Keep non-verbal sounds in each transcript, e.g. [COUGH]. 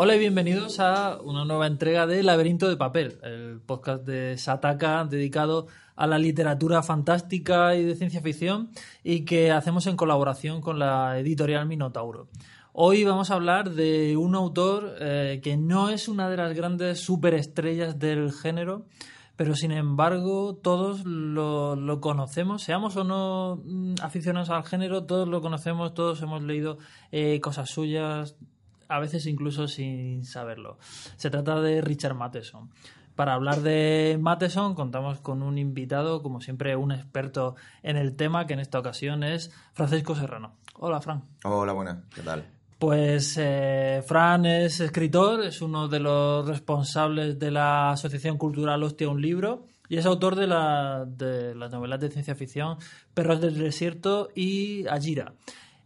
Hola y bienvenidos a una nueva entrega de Laberinto de Papel, el podcast de Sataka dedicado a la literatura fantástica y de ciencia ficción y que hacemos en colaboración con la editorial Minotauro. Hoy vamos a hablar de un autor eh, que no es una de las grandes superestrellas del género, pero sin embargo todos lo, conocemos, seamos o no mm, aficionados al género, todos lo conocemos, todos hemos leído eh, cosas suyas, a veces incluso sin saberlo. Se trata de Richard Matheson. Para hablar de Matheson contamos con un invitado, como siempre, un experto en el tema, que en esta ocasión es Francisco Serrano. Hola, Fran. Hola, buenas. ¿Qué tal? Pues eh, Fran es escritor, es uno de los responsables de la Asociación Cultural Hostia Un Libro y es autor de, la, de las novelas de ciencia ficción Perros del Desierto y Ajira.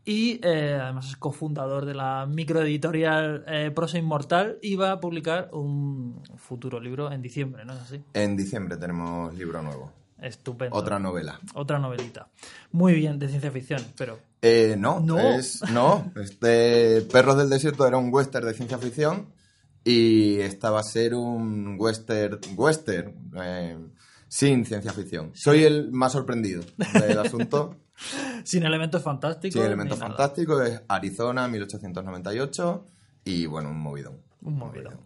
Y eh, además es cofundador de la microeditorial eh, Prosa Inmortal y va a publicar un futuro libro en diciembre, ¿no es así? En diciembre tenemos libro nuevo. Estupendo. Otra novela. Otra novelita. Muy bien, de ciencia ficción, pero... Eh, no, no. Es, no, este Perros del Desierto era un western de ciencia ficción y esta va a ser un western, western eh, sin ciencia ficción. Soy el más sorprendido del asunto. [LAUGHS] [LAUGHS] sin elementos fantásticos. Sin elementos fantásticos, es Arizona, 1898 y bueno, un movidón. Un movidón.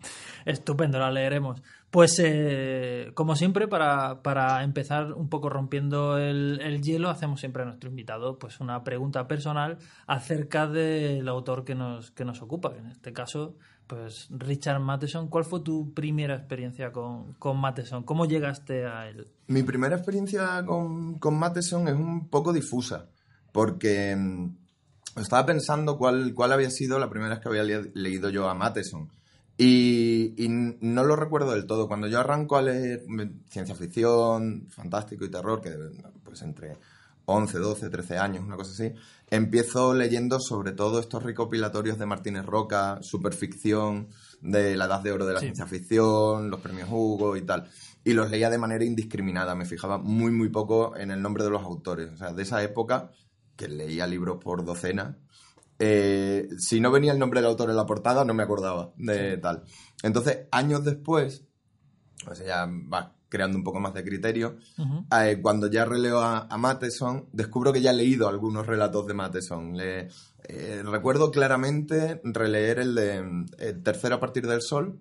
Estupendo, la leeremos. Pues eh, como siempre, para, para, empezar un poco rompiendo el, el, hielo, hacemos siempre a nuestro invitado pues una pregunta personal acerca del autor que nos, que nos ocupa, en este caso, pues Richard Matheson. ¿Cuál fue tu primera experiencia con, con Matheson? ¿Cómo llegaste a él? Mi primera experiencia con, con Matheson es un poco difusa, porque mm, estaba pensando cuál, cuál había sido la primera vez que había leído yo a Matheson. Y, no lo recuerdo del todo. Cuando yo arranco a leer ciencia ficción, fantástico y terror, que pues entre 11, 12, 13 años, una cosa así, empiezo leyendo sobre todo estos recopilatorios de Martínez Roca, superficción, de la edad de oro de la sí. ciencia ficción, los premios Hugo y tal. Y los leía de manera indiscriminada, me fijaba muy, muy poco en el nombre de los autores. O sea, de esa época, que leía libros por docena, eh, si no venía el nombre del autor en la portada, no me acordaba de tal. Entonces, años después, o sea, ya va creando un poco más de criterio, uh -huh. eh, cuando ya releo a, a, Matheson, descubro que ya he leído algunos relatos de Matheson. Le, eh, recuerdo claramente releer el de el Tercero a partir del sol,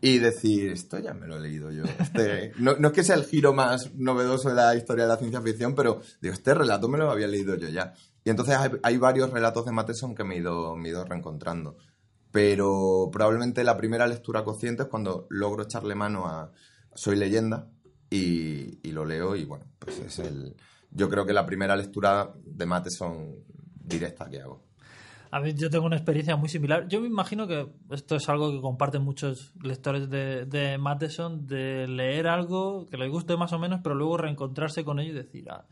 y decir, esto ya me lo he leído yo. Este, [LAUGHS] no, no, es que sea el giro más novedoso de la historia de la ciencia ficción, pero digo, este relato me lo había leído yo ya. Y entonces hay, hay varios relatos de Matheson que me he, ido, me he ido reencontrando. Pero probablemente la primera lectura consciente es cuando logro echarle mano a Soy leyenda y, y lo leo y bueno, pues es el... Yo creo que la primera lectura de Matheson directa que hago. A mí yo tengo una experiencia muy similar. Yo me imagino que esto es algo que comparten muchos lectores de, de Matheson, de leer algo que les guste más o menos, pero luego reencontrarse con ello y decir, ah,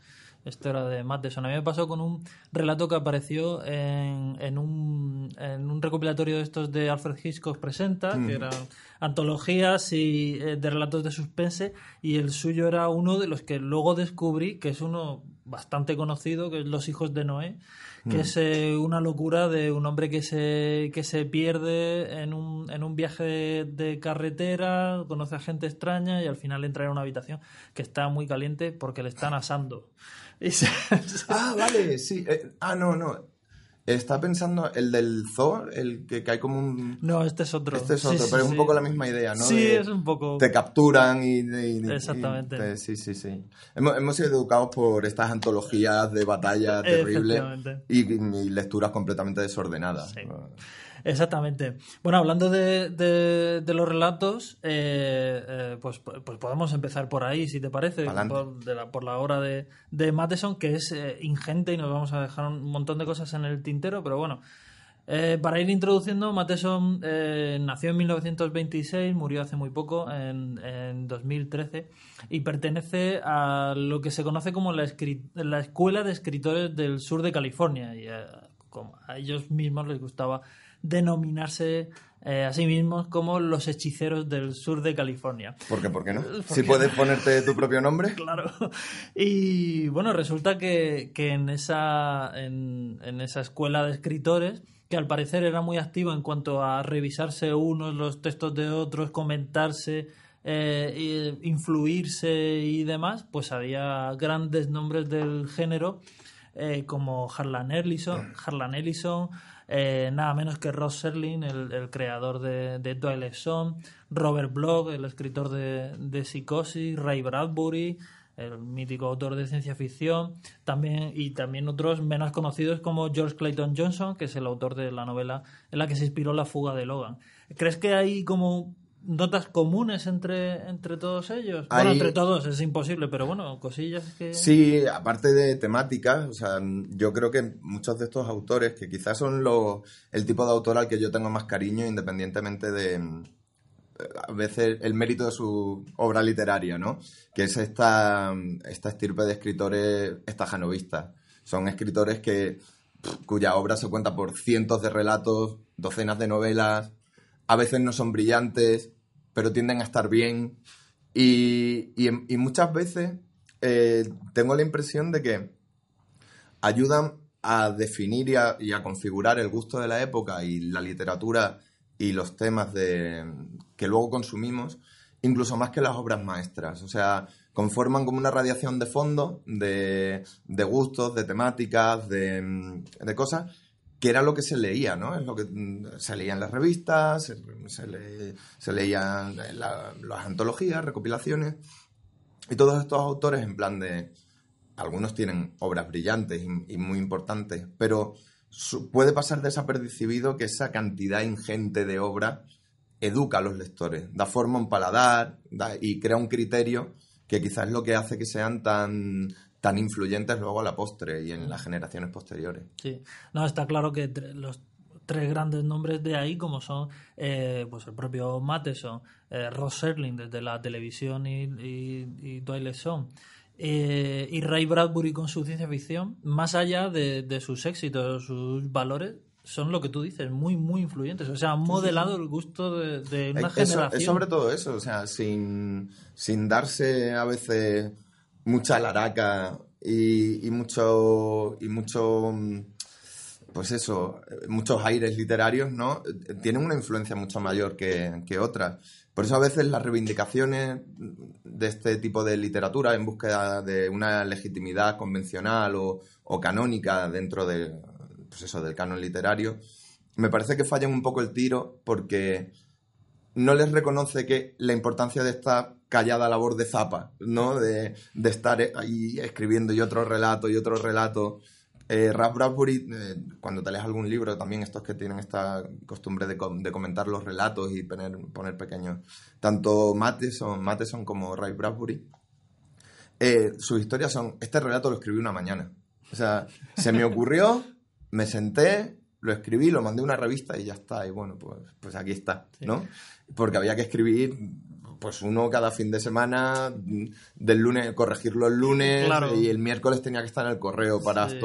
esto era de Matheson. A mí me pasó con un relato que apareció en, en, un, en un recopilatorio de estos de Alfred Hitchcock Presenta, mm. que eran antologías y, eh, de relatos de suspense, y el suyo era uno de los que luego descubrí, que es uno bastante conocido, que es Los hijos de Noé, que mm. es eh, una locura de un hombre que se, que se pierde en un, en un viaje de, de, carretera, conoce a gente extraña y al final entra en una habitación que está muy caliente porque le están asando. [LAUGHS] Ah, vale, sí. Eh, ah, no, no. Está pensando el del zoo, el que cae como un. No, este es otro. Este es otro, sí, pero sí, es un poco la misma idea, ¿no? Sí, de, es un poco. Te capturan y. y Exactamente. Y te, sí, sí, sí. Hemos, hemos, sido educados por estas antologías de batalla [LAUGHS] terribles y, y, lecturas completamente desordenadas. Exactamente. Bueno, hablando de, de, de los relatos, eh, eh, pues, pues, podemos empezar por ahí, si te parece, por, la, por, la, obra de, de Matheson, que es eh, ingente y nos vamos a dejar un montón de cosas en el tintero, pero bueno. Eh, para ir introduciendo, Matheson nació en 1926, murió hace muy poco, en, en 2013, y pertenece a lo que se conoce como la, la Escuela de Escritores del Sur de California. Y como a ellos mismos les gustaba denominarse eh, a sí mismos como los hechiceros del sur de California. ¿Por qué? ¿Por qué no? Porque... Si puedes ponerte tu propio nombre. claro. [LAUGHS] Y bueno, resulta que, que en, esa, en, en, esa escuela de escritores que al parecer era muy activo en cuanto a revisarse unos los textos de otros, comentarse, eh, influirse y demás, pues había grandes nombres del género eh, como Harlan Ellison, Harlan Ellison eh, nada menos que Ross Serling, el, creador de, de Twilight Zone, Robert Bloch, el escritor de, de Psicosis, Ray Bradbury, el mítico autor de ciencia ficción, también y también otros menos conocidos como George Clayton Johnson, que es el autor de la novela en la que se inspiró la fuga de Logan. ¿Crees que hay como notas comunes entre, entre todos ellos? Bueno, entre todos es imposible, pero bueno, cosillas que... Sí, aparte de temáticas, o sea, yo creo que muchos de estos autores, que quizás son los, el tipo de autor al que yo tengo más cariño, independientemente de a veces el mérito de su obra literaria, ¿no? Que es esta, esta estirpe de escritores estajanovistas. Son escritores que cuya obra se cuenta por cientos de relatos, docenas de novelas, a veces no son brillantes, pero tienden a estar bien. Y, muchas veces eh, tengo la impresión de que ayudan a definir y a, y a configurar el gusto de la época y la literatura y los temas de, que luego consumimos, incluso más que las obras maestras. O sea, conforman como una radiación de fondo, de, de gustos, de temáticas, de, de, cosas, que era lo que se leía, ¿no? Es lo que mm, se leía en las revistas, se, se, se leían las antologías, recopilaciones, y todos estos autores en plan de... Algunos tienen obras brillantes y, muy importantes, pero puede pasar desapercibido que esa cantidad ingente de obra educa a los lectores, da forma a un paladar y crea un criterio que quizás es lo que hace que sean tan, tan influyentes luego a la postre y en las generaciones posteriores. Sí, no, está claro que los tres grandes nombres de ahí, como son eh, pues el propio Matheson, eh, Ross Serling desde la televisión y, y, y Twilight Zone, eh, y Ray Bradbury con su ciencia ficción, más allá de, sus éxitos, sus valores, son lo que tú dices, muy, muy influyentes. O sea, han modelado el gusto de, una generación. Es sobre todo eso, o sea, sin, sin darse a veces mucha laraca y, y mucho. y mucho pues eso, muchos aires literarios, ¿no? Tienen una influencia mucho mayor que, que otras. Por eso a veces las reivindicaciones de este tipo de literatura en búsqueda de una legitimidad convencional o, canónica dentro de, pues eso, del canon literario, me parece que fallan un poco el tiro porque no les reconoce que la importancia de esta callada labor de zapa, ¿no? De, estar ahí escribiendo y otro relato y otro relato eh, Ralph Bradbury, eh, cuando te lees algún libro, también estos que tienen esta costumbre de, comentar los relatos y poner, poner pequeños, tanto Matheson, como Ralph Bradbury, eh, sus historias son, este relato lo escribí una mañana. O sea, se me ocurrió, me senté, lo escribí, lo mandé a una revista y ya está. Y bueno, pues, pues aquí está, ¿no? Porque había que escribir pues uno cada fin de semana, del lunes, corregirlo el lunes y el miércoles tenía que estar en el correo para sí.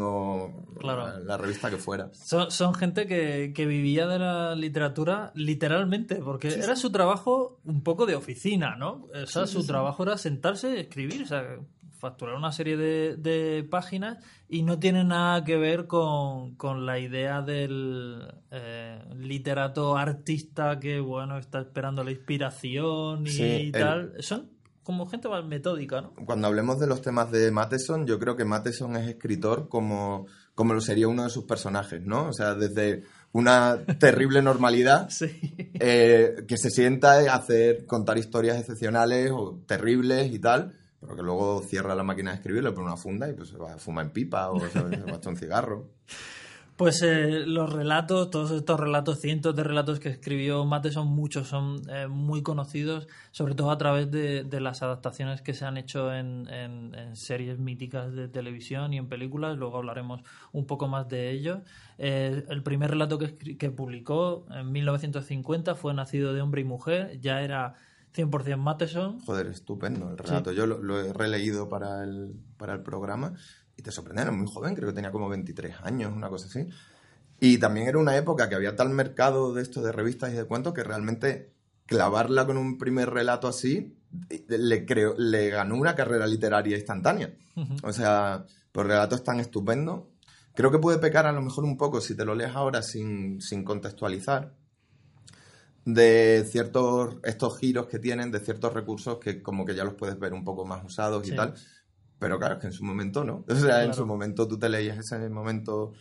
o la, revista que fuera. Son, gente que, vivía de la literatura literalmente, porque era su trabajo un poco de oficina, ¿no? O sea, su trabajo era sentarse y escribir, o sea, facturar una serie de, páginas y no tiene nada que ver con, la idea del eh, literato artista que, bueno, está esperando la inspiración y tal. Son como gente más metódica, ¿no? Cuando hablemos de los temas de Matheson, yo creo que Matheson es escritor como, como lo sería uno de sus personajes, ¿no? O sea, desde una terrible normalidad [LAUGHS] eh, que se sienta a hacer, contar historias excepcionales o terribles y tal pero que luego cierra la máquina de escribir, le pone una funda y pues se va a fumar en pipa o se, [LAUGHS] un cigarro. Pues eh, los relatos, todos estos relatos, cientos de relatos que escribió Mate son muchos, son eh, muy conocidos, sobre todo a través de, las adaptaciones que se han hecho en, series míticas de televisión y en películas. Luego hablaremos un poco más de ello. Eh, el primer relato que, que publicó en 1950 fue Nacido de hombre y mujer. Ya era 100% Matheson. Joder, estupendo el relato. Yo lo, he releído para el, para el programa y te sorprende, era muy joven, creo que tenía como 23 años, una cosa así. Y también era una época que había tal mercado de esto de revistas y de cuentos que realmente clavarla con un primer relato así le, creo, le ganó una carrera literaria instantánea. O sea, los relatos tan estupendo Creo que puede pecar a lo mejor un poco si te lo lees ahora sin, sin contextualizar de ciertos estos giros que tienen, de ciertos recursos que como que ya los puedes ver un poco más usados y tal. Pero claro, es que en su momento no. [LAUGHS] O sea, en Claro. su momento tú te leías ese momento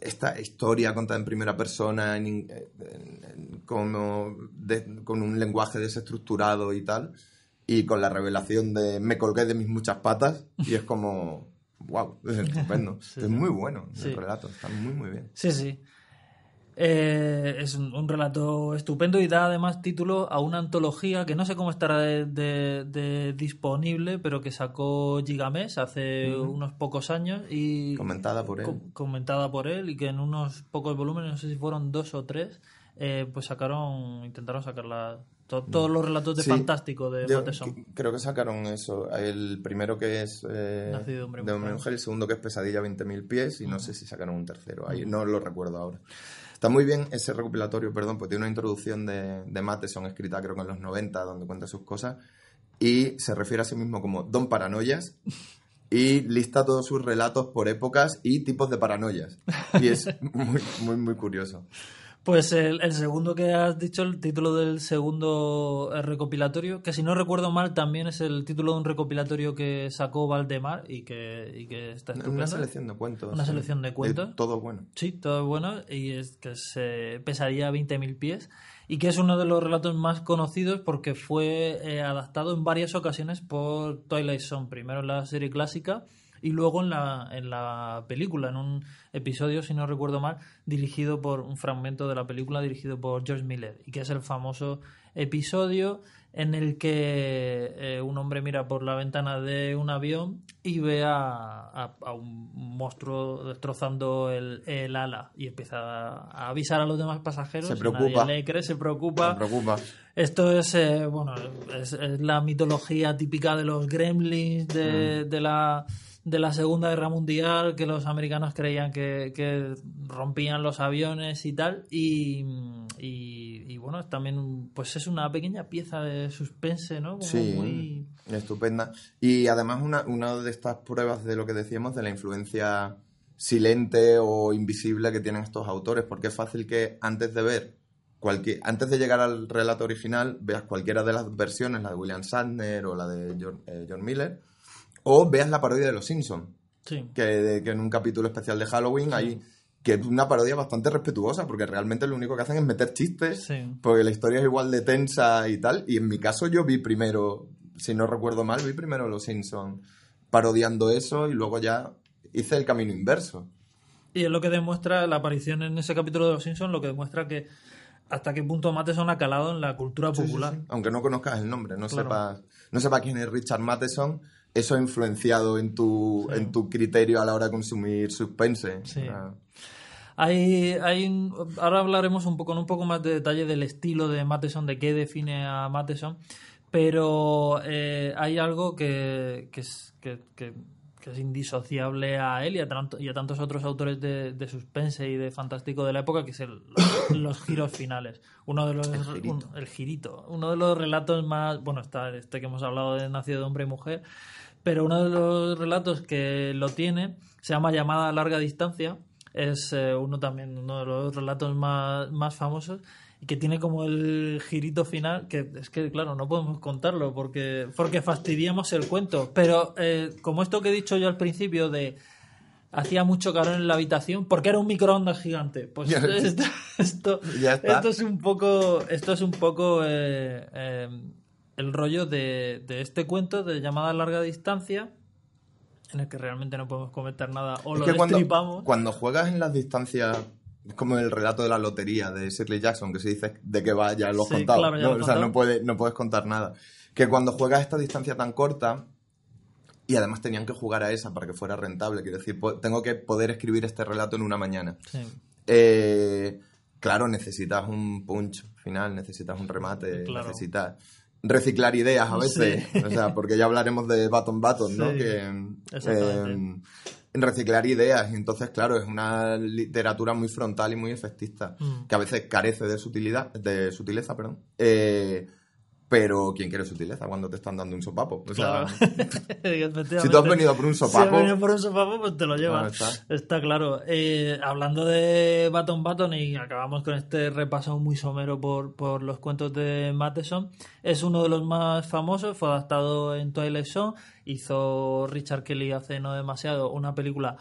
esta historia contada en primera persona en en- en- como de- con un lenguaje desestructurado y tal y con la revelación de me colgué de mis muchas patas y es como wow es estupendo [LAUGHS] Sí, es muy bueno Sí. el relato está muy muy bien Sí, sí. Eh, es un, relato estupendo y da además título a una antología que no sé cómo estará de, de- de disponible, pero que sacó Gigamesh hace unos pocos años y comentada por él. co- comentada por él y que en unos pocos volúmenes, no sé si fueron dos o tres, eh, pues sacaron, intentaron sacarla. To- todos los relatos de Sí. Fantástico de Matheson. creo que sacaron eso. El primero que es eh, Nacido de hombre y de hombre y mujer. mujer el segundo que es pesadilla 20.000 pies y no sé si sacaron un tercero. Ahí no lo recuerdo ahora Está muy bien ese recopilatorio, perdón, pues tiene una introducción de, de Matheson escrita creo que en los 90, donde cuenta sus cosas, y se refiere a sí mismo como Don Paranoias, y lista todos sus relatos por épocas y tipos de paranoias. Y es muy, muy, muy curioso. Pues el, el segundo que has dicho, el título del segundo eh, recopilatorio, que si no recuerdo mal también es el título de un recopilatorio que sacó Valdemar y que, y que está estupendo. Una selección de cuentos. Una selección de cuentos. todo bueno. Sí, todo bueno y es que se pesaría 20.000 pies y que es uno de los relatos más conocidos porque fue eh, adaptado en varias ocasiones por Twilight Zone, primero en la serie clásica y luego en la, en la película, en un episodio, si no recuerdo mal, dirigido por un fragmento de la película dirigido por George Miller y que es el famoso episodio en el que eh, un hombre mira por la ventana de un avión y ve a, a- a un monstruo destrozando el, el ala y empieza a avisar a los demás pasajeros. Se preocupa. Nadie le cree, se preocupa. Esto es, eh, bueno, es, es la mitología típica de los gremlins de, Mm. de la de la Segunda Guerra Mundial, que los americanos creían que, que rompían los aviones y tal, y, y, y, bueno, también pues es una pequeña pieza de suspense, ¿no? Como Sí, muy... estupenda. Y además una, una de estas pruebas de lo que decíamos, de la influencia silente o invisible que tienen estos autores, porque es fácil que antes de ver, cualquier, antes de llegar al relato original, veas cualquiera de las versiones, la de William Shatner o la de John, eh, John Miller, o veas la parodia de Los Simpsons, Sí. que, que en un capítulo especial de Halloween hay que es una parodia bastante respetuosa, porque realmente lo único que hacen es meter chistes, Sí. porque la historia es igual de tensa y tal. Y en mi caso yo vi primero, si no recuerdo mal, vi primero Los Simpsons parodiando eso y luego ya hice el camino inverso. Y es lo que demuestra la aparición en ese capítulo de Los Simpsons, lo que demuestra que hasta qué punto Matheson ha calado en la cultura popular. Aunque no conozcas el nombre, no Claro. sepas, no sepas quién es Richard Matheson, eso ha influenciado en tu, en tu criterio a la hora de consumir suspense. Sí. Ah, Hay, hay ahora hablaremos un poco, con un poco más de detalle del estilo de Matheson, de qué define a Matheson, pero eh, hay algo que, que es, que, que- que es indisociable a él y a, tanto- y a tantos otros autores de, de suspense y de fantástico de la época, que es el- los, [COUGHS] los giros finales. Uno de los, El girito. un- el girito. Uno de los relatos más, bueno, está este que hemos hablado de Nacido de Hombre y Mujer, pero uno de los relatos que lo tiene se llama Llamada a larga distancia. Es eh, uno también, uno de los relatos más, más famosos y que tiene como el girito final, que es que, claro, no podemos contarlo porque, porque fastidiamos el cuento. Pero eh, como esto que he dicho yo al principio de hacía mucho calor en la habitación porque era un microondas gigante. Pues [LAUGHS] esto, esto, es un poco, esto es un poco eh, eh, el rollo de, de este cuento de llamada a larga distancia en el que realmente no podemos comentar nada o Es lo que cuando, juegas en las distancias, es como el relato de la lotería de Shirley Jackson, que se dice de que va, ya lo has Sí, contado. claro, ya ¿no? O sea, no, puede, no puedes contar nada. Que cuando juegas a esta distancia tan corta, y además tenían que jugar a esa para que fuera rentable, quiero decir, tengo que poder escribir este relato en una mañana. Sí. Eh, claro, necesitas un punch final, necesitas un remate, Claro. necesitas reciclar ideas a veces. O sea, porque ya hablaremos de Baton Baton, ¿no? Que, exactamente. eh, reciclar ideas. Y entonces, claro, es una literatura muy frontal y muy efectista, Mm. que a veces carece de sutilidad, de sutileza, perdón. Eh, pero ¿quién quiere sutileza cuando te están dando un sopapo? O sea, Claro. [LAUGHS] si tú has venido por un Si has sopapo, venido por un sopapo, pues te lo llevas. Ah, está. está. claro. Eh, hablando de Baton Baton y acabamos con este repaso muy somero por, por los cuentos de Matheson, es uno de los más famosos, fue adaptado en Twilight Zone, hizo Richard Kelly hace no demasiado una película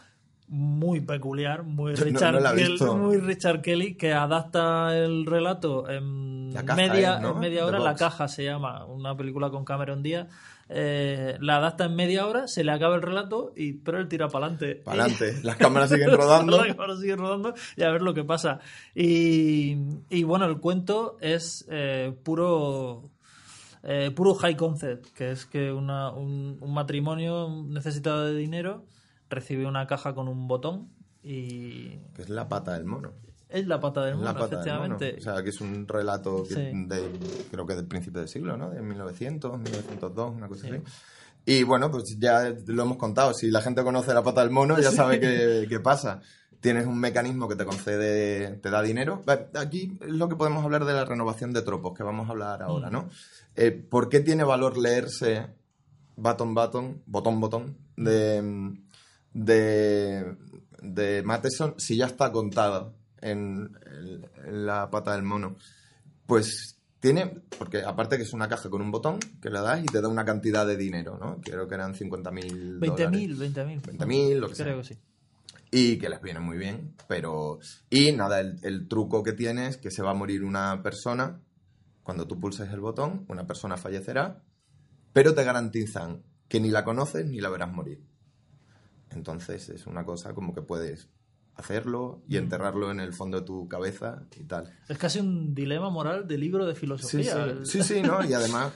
muy peculiar, muy Richard, no Kelly, muy Richard Kelly, que adapta el relato en caja media, es, ¿no? en media hora, La caja se llama, una película con Cameron Díaz. eh, la adapta en media hora, se le acaba el relato, y pero él tira para adelante. para adelante, las cámaras [LAUGHS] siguen rodando. La cámara sigue rodando y a ver lo que pasa. Y, y bueno, el cuento es eh, puro. eh, puro high concept, que es que una- un, un matrimonio necesitado de dinero recibe una caja con un botón y Que es la pata del mono. es la pata del mono, la pata del mono. efectivamente. O sea, que es un relato que- Sí. de, creo que del principio del siglo, ¿no? De 1900, 1902, una cosa así. Y bueno, pues ya lo hemos contado. Si la gente conoce la pata del mono, ya sabe qué, [LAUGHS] qué pasa. Tienes un mecanismo que te concede, te da dinero. Aquí es lo que podemos hablar de la renovación de tropos, que vamos a hablar ahora, ¿no? Eh, ¿Por qué tiene valor leerse Button Button, Botón Botón, de, de, de Matheson si ya está contada en, la pata del mono? Pues tiene, porque aparte que es una caja con un botón que le das y te da una cantidad de dinero, ¿no? Creo que eran 50.000 dólares. 20.000, 20.000. 20.000, lo que Creo sea. que sí. Y que les viene muy bien, pero... Y nada, el, el truco que tiene es que se va a morir una persona, cuando tú pulses el botón, una persona fallecerá, pero te garantizan que ni la conoces ni la verás morir. Entonces es una cosa como que puedes hacerlo y enterrarlo en el fondo de tu cabeza y tal. Es casi un dilema moral de libro de filosofía. sí, sí, sí, ¿no? Y además,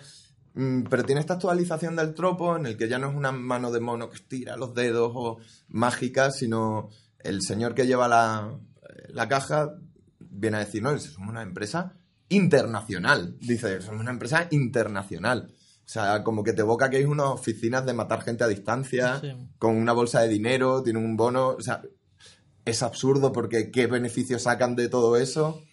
mm, pero tiene esta actualización del tropo en el que ya no es una mano de mono que estira los dedos o mágica, sino el señor que lleva la, la caja viene a decir, no, somos una empresa internacional. Dice, somos una empresa internacional. O sea, como que te evoca que hay unas oficinas de matar gente a distancia, Sí. con una bolsa de dinero, tienen un bono. O sea, es absurdo porque qué beneficios sacan de todo eso.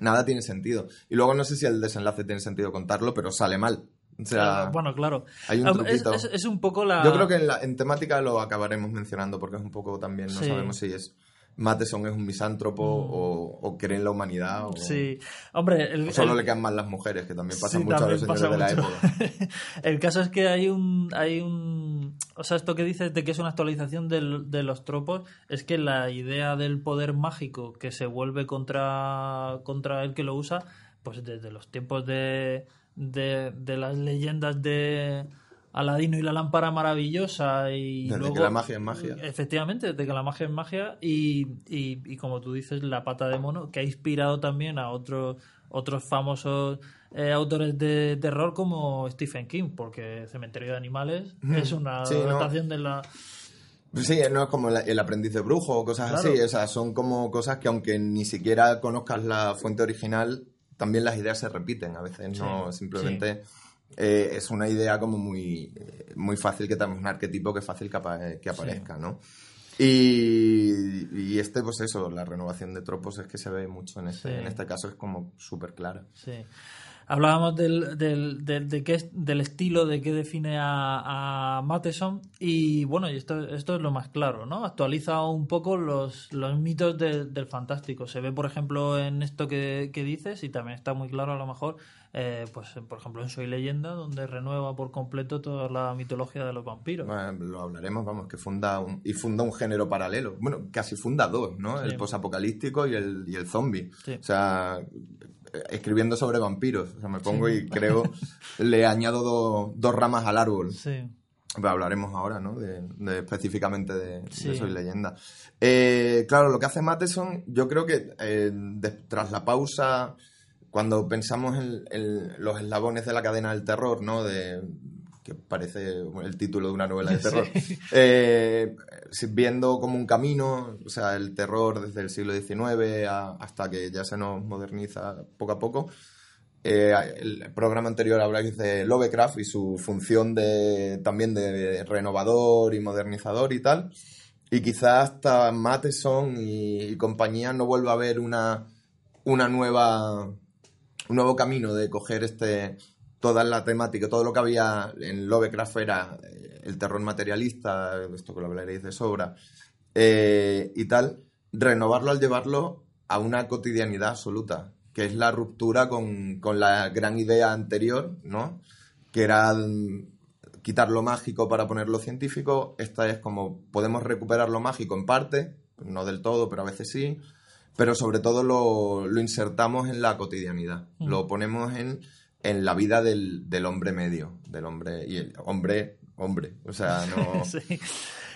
Nada tiene sentido. Y luego no sé si el desenlace tiene sentido contarlo, pero sale mal. O sea, Ah, bueno, claro. hay un Ah, es, es- es un poco la. yo creo que en, la- en temática lo acabaremos mencionando porque es un poco también, no Sí. sabemos si es Matheson es un misántropo o, o cree en la humanidad o, Mm. Sí. Hombre, el, o solo el- le quedan mal las mujeres, que también pasa Sí, mucho a los señores de la época. [LAUGHS] El caso es que hay un, hay un, o sea, esto que dices de que es una actualización del- de los tropos, es que la idea del poder mágico que se vuelve contra, contra el que lo usa, pues desde los tiempos de, de, de las leyendas de Aladino y la lámpara maravillosa y Desde luego, que la magia es magia. Efectivamente, desde que la magia es magia y, y, y como tú dices, la pata de mono, que ha inspirado también a otros otros famosos eh, autores de terror como Stephen King, porque Cementerio de Animales es una Sí, ¿no? adaptación de la... Sí, no es como el aprendiz de brujo o cosas Claro. así. O sea, son como cosas que aunque ni siquiera conozcas la fuente original, también las ideas se repiten. A veces no, Sí, simplemente eh, es una idea como muy, eh, muy fácil que también es un arquetipo que es fácil que, apa- que aparezca, ¿no? Y, y este, pues eso, la renovación de tropos es que se ve mucho en este, Sí. en este caso, es como súper clara. Sí. Hablábamos del, del, del, de qué del estilo de qué define a, a Matheson y bueno, y esto, esto es lo más claro, ¿no? Actualiza un poco los, los mitos de- del fantástico. Se ve, por ejemplo, en esto que, que dices y también está muy claro a lo mejor, eh, pues por ejemplo en Soy Leyenda, donde renueva por completo toda la mitología de los vampiros. Bueno, lo hablaremos, vamos, que funda un, y funda un género paralelo. Bueno, casi funda dos, ¿no? Sí. El posapocalíptico y el, y el zombie. Sí. O sea, escribiendo sobre vampiros. O sea, me pongo y creo, [LAUGHS] le añado do- dos ramas al árbol. Sí. Pero hablaremos ahora, ¿no? De, de- específicamente de, de Sí. Soy Leyenda. Eh, claro, lo que hace Matheson, yo creo que eh, de- tras la pausa, cuando pensamos en, en los eslabones de la cadena del terror, ¿no? De, que parece el título de una novela de terror. [LAUGHS] Sí. Eh, si- viendo como un camino, o sea, el terror desde el siglo XIX a- hasta que ya se nos moderniza poco a poco. Eh, el programa anterior habláis de Lovecraft y su función de, también de renovador y modernizador y tal. Y quizás hasta Matheson y, y compañía no vuelva a haber una, una nueva, un nuevo camino de coger este, toda la temática, todo lo que había en Lovecraft era eh, el terror materialista, esto que lo hablaréis de sobra, eh, y tal, renovarlo al llevarlo a una cotidianidad absoluta, que es la ruptura con, con la gran idea anterior, ¿no? Que era mm, quitar lo mágico para poner lo científico. Esta es como podemos recuperar lo mágico en parte, no del todo, pero a veces sí. Pero sobre todo lo, lo insertamos en la cotidianidad. Mm. Lo ponemos en, en la vida del, del hombre medio, del hombre. Y el hombre, hombre. O sea, no. [LAUGHS] sí.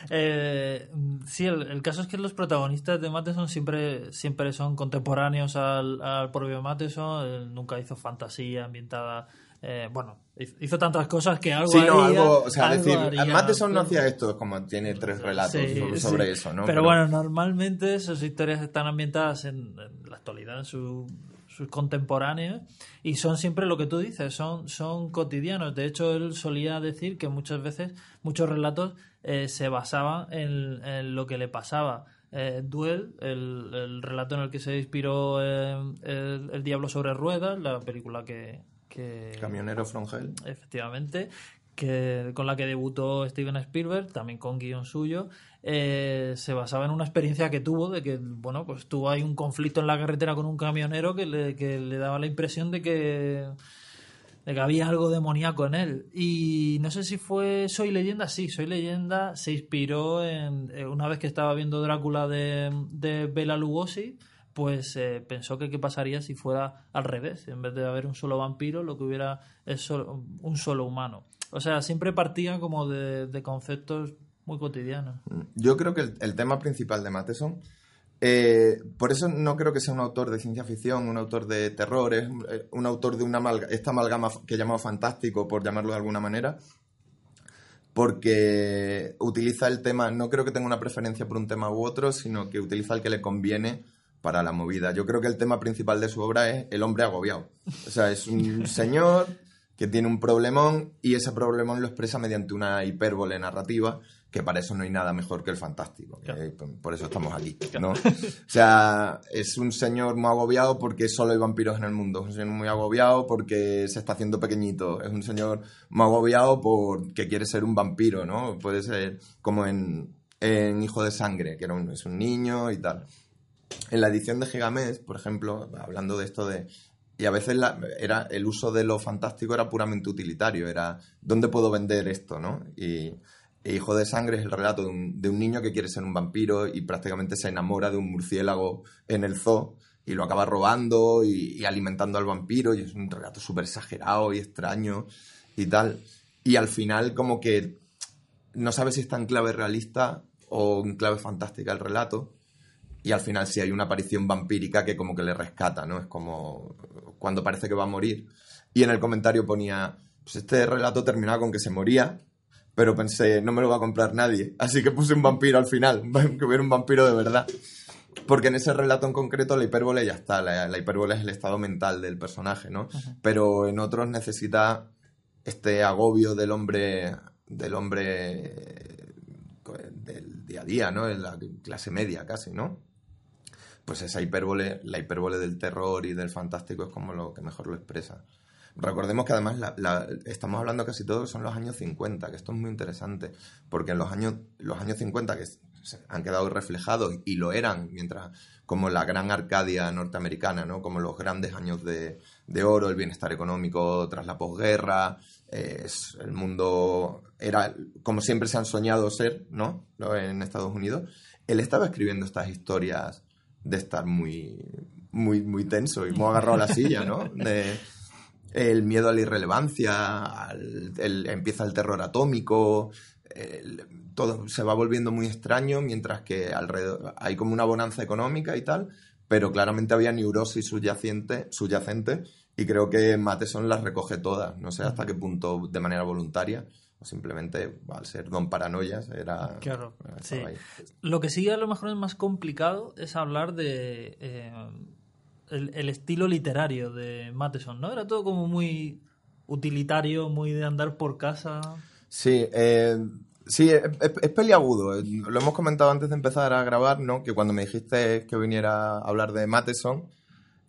Eh, sí, el, el caso es que los protagonistas de Matheson siempre, siempre son contemporáneos al, al propio Matheson. Él nunca hizo fantasía ambientada. eh, bueno, hizo, tantas cosas que algo Sí, no, haría, algo, o sea, algo decir, haría, Matheson no hacía esto, como tiene tres relatos Sí, sobre, sobre sí. eso, ¿no? Pero, bueno, normalmente sus historias están ambientadas en, en la actualidad, en su- sus contemporáneos, y son siempre lo que tú dices, son, son cotidianos. De hecho, él solía decir que muchas veces, muchos relatos eh, se basaban en, en lo que le pasaba. Eh, Duel, el, el relato en el que se inspiró eh, el, el Diablo sobre Ruedas, la película que, que Camionero from Hell. efectivamente, que, con la que debutó Steven Spielberg, también con guion suyo, eh, se basaba en una experiencia que tuvo de que, bueno, pues tuvo ahí un conflicto en la carretera con un camionero que le, que le daba la impresión de que, de que había algo demoníaco en él. Y no sé si fue Soy Leyenda, sí, Soy Leyenda se inspiró en, eh, una vez que estaba viendo Drácula de, de Bela Lugosi, pues eh, pensó que qué pasaría si fuera al revés, en vez de haber un solo vampiro, lo que hubiera es un solo humano. O sea, siempre partía como de, de conceptos muy cotidianos. Yo creo que el, el tema principal de Matheson, eh, por eso no creo que sea un autor de ciencia ficción, un autor de terror, es un, eh, un autor de una amalga- esta amalgama que llamamos fantástico, por llamarlo de alguna manera, porque utiliza el tema, no creo que tenga una preferencia por un tema u otro, sino que utiliza el que le conviene para la movida. Yo creo que el tema principal de su obra es el hombre agobiado. O sea, es un señor que tiene un problemón y ese problemón lo expresa mediante una hipérbole narrativa, que para eso no hay nada mejor que el fantástico. que por eso estamos aquí, ¿no? O sea, es un señor muy agobiado porque solo hay vampiros en el mundo. Es un señor muy agobiado porque se está haciendo pequeñito. Es un señor muy agobiado porque quiere ser un vampiro, ¿no? Puede ser como en, en Hijo de Sangre, que era un, es un niño y tal. En la edición de Gigamés, por ejemplo, hablando de esto de... Y a veces era, el uso de lo fantástico era puramente utilitario, era ¿dónde puedo vender esto? ¿no? Y e Hijo de Sangre es el relato de un, de un niño que quiere ser un vampiro y prácticamente se enamora de un murciélago en el zoo y lo acaba robando y, y alimentando al vampiro y es un relato súper exagerado y extraño y tal. Y al final como que no sabes si está en clave realista o en clave fantástica el relato y al final sí hay una aparición vampírica que como que le rescata, ¿no? Es como cuando parece que va a morir. Y en el comentario ponía, pues este relato terminaba con que se moría, pero pensé, no me lo va a comprar nadie. [LAUGHS] Así que puse un vampiro al final, [LAUGHS] que hubiera un vampiro de verdad. Porque en ese relato en concreto la hipérbole ya está, la, la hipérbole es el estado mental del personaje, ¿no? Pero en otros necesita este agobio del hombre, del hombre eh, del día a día, ¿no? En la clase media casi, ¿no? Pues esa hipérbole, la hipérbole del terror y del fantástico es como lo que mejor lo expresa. Recordemos que además estamos hablando casi todo son los años 50, que esto es muy interesante, porque en los años, los años 50 que se han quedado reflejados y lo eran, mientras como la gran Arcadia norteamericana, ¿no? como los grandes años de, de oro, el bienestar económico tras la posguerra, eh, el mundo era como siempre se han soñado ser, ¿no? En Estados Unidos. Él estaba escribiendo estas historias de estar muy, muy, muy tenso y muy agarrado a la silla, ¿no? De, el miedo a la irrelevancia, el- empieza el terror atómico, todo se va volviendo muy extraño mientras que alrededor hay como una bonanza económica y tal, pero claramente había neurosis subyacente, subyacente y creo que Matheson las recoge todas, no sé hasta qué punto de manera voluntaria simplemente al ser don paranoias era... Claro, estaba sí. ahí. Lo que sí a lo mejor es más complicado es hablar de eh, el, el estilo literario de Matheson, ¿no? Era todo como muy utilitario, muy de andar por casa. Sí, eh, sí, es, es- es peliagudo. Eh, Lo hemos comentado antes de empezar a grabar, ¿no? Que cuando me dijiste que viniera a hablar de Matheson,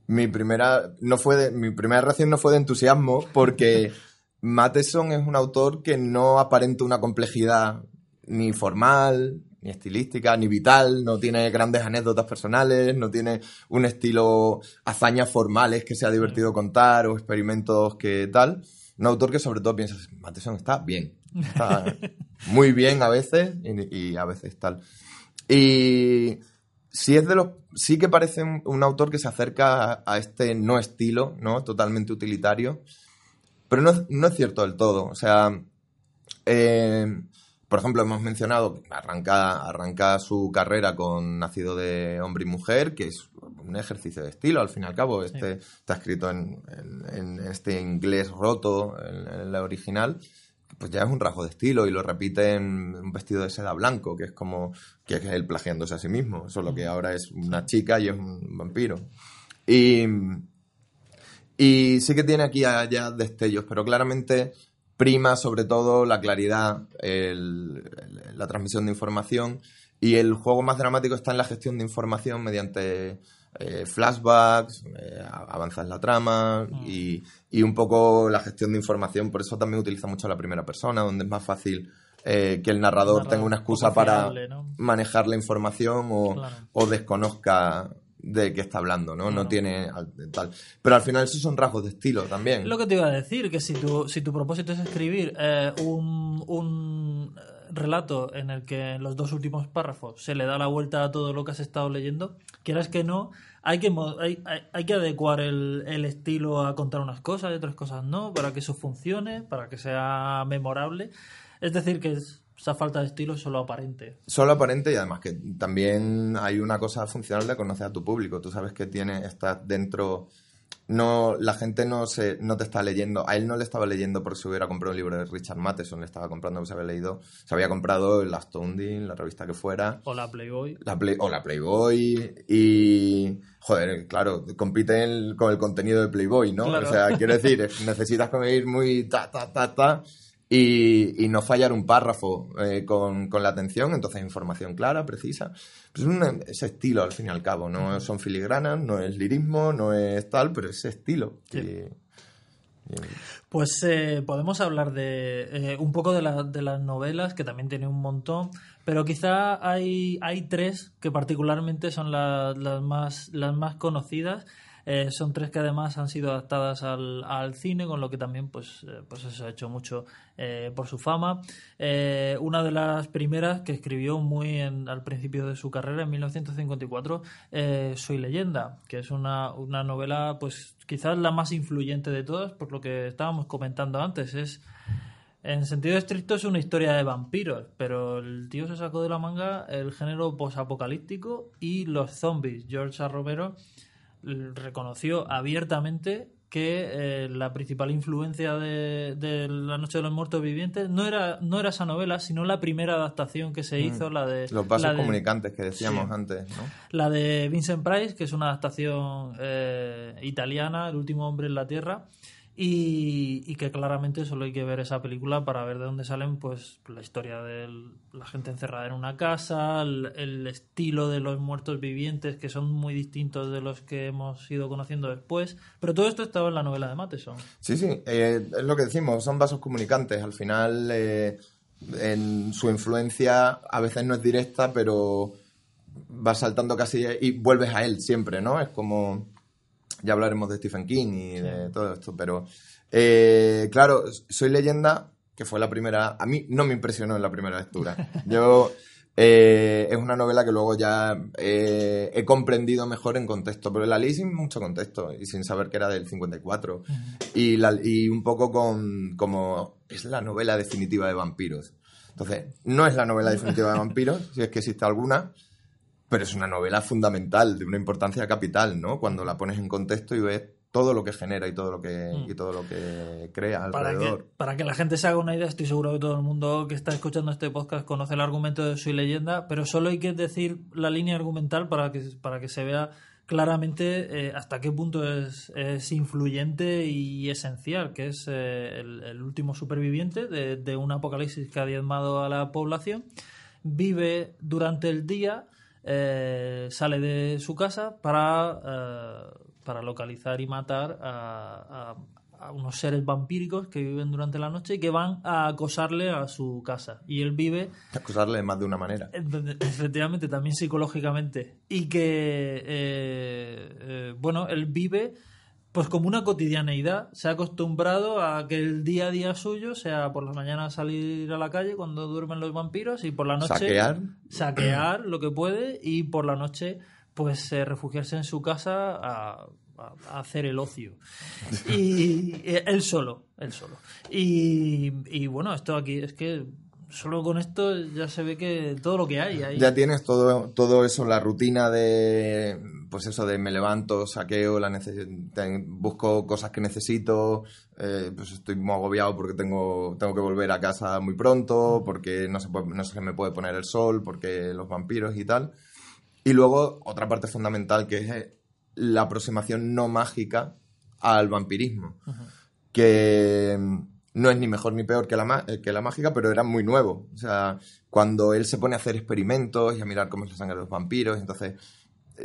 mi primera, no fue de- mi primera reacción no fue de entusiasmo porque [LAUGHS] Matheson es un autor que no aparenta una complejidad ni formal, ni estilística, ni vital, no tiene grandes anécdotas personales, no tiene un estilo hazañas formales que sea divertido contar o experimentos que tal. Un autor que sobre todo piensas, Matheson está bien, está [LAUGHS] muy bien a veces y, y a veces tal. Y sí es de los sí que parece un, un autor que se acerca a, a este no estilo, ¿no? Totalmente utilitario. Pero no, no es cierto del todo. O sea, eh, por ejemplo, hemos mencionado que arranca, arranca su carrera con Nacido de Hombre y Mujer, que es un ejercicio de estilo, al fin y al cabo. Este está escrito en, en- en este inglés roto, en, en la original. Pues ya es un rasgo de estilo y lo repite en un vestido de seda blanco, que es como que es él plagiándose a sí mismo. Solo que ahora es una chica y es un vampiro. Y, y sí que tiene aquí ya destellos, pero claramente prima sobre todo la claridad, el- el- la transmisión de información y el juego más dramático está en la gestión de información mediante eh, flashbacks, eh, avanzas la trama y, y un poco la gestión de información. Por eso también utiliza mucho la primera persona, donde es más fácil eh, que el narrador Narrador tenga una excusa para fiable, ¿no? manejar la información o, Claro. o desconozca de qué está hablando, ¿no? No Claro. tiene al- tal. Pero al final esos son rasgos de estilo también. Lo que te iba a decir, que si tu, si tu propósito es escribir eh, un, un eh, relato en el que en los dos últimos párrafos se le da la vuelta a todo lo que has estado leyendo, quieras que no, hay que, hay, hay, hay que adecuar el, el estilo a contar unas cosas y otras cosas no, para que eso funcione, para que sea memorable. Es decir, que es- esa falta de estilo es solo aparente. Solo aparente y además que también hay una cosa funcional de conocer a tu público. Tú sabes que tiene, estás dentro. No, la gente no se, no te está leyendo. A él no le estaba leyendo porque se hubiera comprado un libro de Richard Matheson, le estaba comprando porque se había leído, se había comprado el Astounding, la revista que fuera, O la Playboy. la Play- o la Playboy y joder, claro, compite el- con el contenido de Playboy, ¿no? Claro. O sea, quiero decir, [LAUGHS] necesitas como ir muy ta ta ta ta y, y no fallar un párrafo eh, con, con la atención, entonces información clara, precisa. Pues es un- ese estilo al fin y al cabo, no son filigranas, no es lirismo, no es tal, pero ese estilo. Sí. Y- Pues eh, podemos hablar de eh, un poco de, la- de las novelas, que también tiene un montón, pero quizá hay, hay tres que particularmente son la- las, más, las más conocidas. Eh, son tres que además han sido adaptadas al, al cine, con lo que también pues, eh, pues eso ha hecho mucho eh, por su fama. Una de las primeras que escribió muy en- al principio de su carrera, en 1954, eh, Soy leyenda, que es una, una novela pues quizás la más influyente de todas, por lo que estábamos comentando antes. Es en sentido estricto es una historia de vampiros, pero el tío se sacó de la manga el género posapocalíptico y los zombies. George A. Romero reconoció abiertamente que eh, la principal influencia de, de La Noche de los Muertos Vivientes no era, no era esa novela, sino la primera adaptación que se hizo, la de... Mm. Los vasos de- comunicantes que decíamos Sí. antes, ¿no? la de Vincent Price, que es una adaptación eh, italiana, El último hombre en la Tierra, y, y que claramente solo hay que ver esa película para ver de dónde salen pues la historia de la gente encerrada en una casa, el, estilo de los muertos vivientes que son muy distintos de los que hemos ido conociendo después, pero todo esto estaba en la novela de Matheson. Sí, sí, eh, es lo que decimos, son vasos comunicantes. Al final, eh, su influencia a veces no es directa, pero va saltando casi y vuelves a él siempre, ¿no? Es como, ya hablaremos de Stephen King y de todo esto, pero eh, claro, Soy leyenda, que fue la primera, a mí no me impresionó en la primera lectura. [LAUGHS] Yo... eh, es una novela que luego ya eh, he comprendido mejor en contexto, pero la leí sin mucho contexto y sin saber que era del 54 y, la- y un poco con como es la novela definitiva de vampiros. Entonces, no es la novela definitiva de vampiros, [LAUGHS] si es que existe alguna, pero es una novela fundamental, de una importancia capital, ¿no? Cuando la pones en contexto y ves todo lo que genera y todo lo que, y todo lo que crea Para que, alrededor. para que la gente se haga una idea, estoy seguro que todo el mundo que está escuchando este podcast conoce el argumento de Soy leyenda, pero solo hay que decir la línea argumental para que, para que se vea claramente eh, hasta qué punto es, es influyente y esencial, que es eh, el, el último superviviente de, de un apocalipsis que ha diezmado a la población, vive durante el día, eh, sale de su casa para, eh, para localizar y matar a, a unos seres vampíricos que viven durante la noche y que van a acosarle a su casa. Y él vive... [LAUGHS] Acosarle de más de una manera. Efectivamente, también psicológicamente. Y que, eh, eh, bueno, él vive pues como una cotidianeidad. Se ha acostumbrado a que el día a día suyo sea por la mañana salir a la calle cuando duermen los vampiros y por la noche... Saquear. Saquear [CLEARS THROAT] lo que puede y por la noche pues eh, refugiarse en su casa a a, hacer el ocio. [LAUGHS] Y él solo, él solo. Y, bueno, esto aquí es que solo con esto ya se ve que todo lo que hay. Ya tienes todo, todo eso, la rutina de, pues eso de me levanto, saqueo, la busco cosas que necesito, eh, pues estoy muy agobiado porque tengo, tengo que volver a casa muy pronto, porque no se, no se me puede poner el sol, porque los vampiros y tal. Y luego otra parte fundamental que es la aproximación no mágica al vampirismo. Que no es ni mejor ni peor que la, que la mágica, pero era muy nuevo. O sea, cuando él se pone a hacer experimentos y a mirar cómo es la sangre de los vampiros, entonces,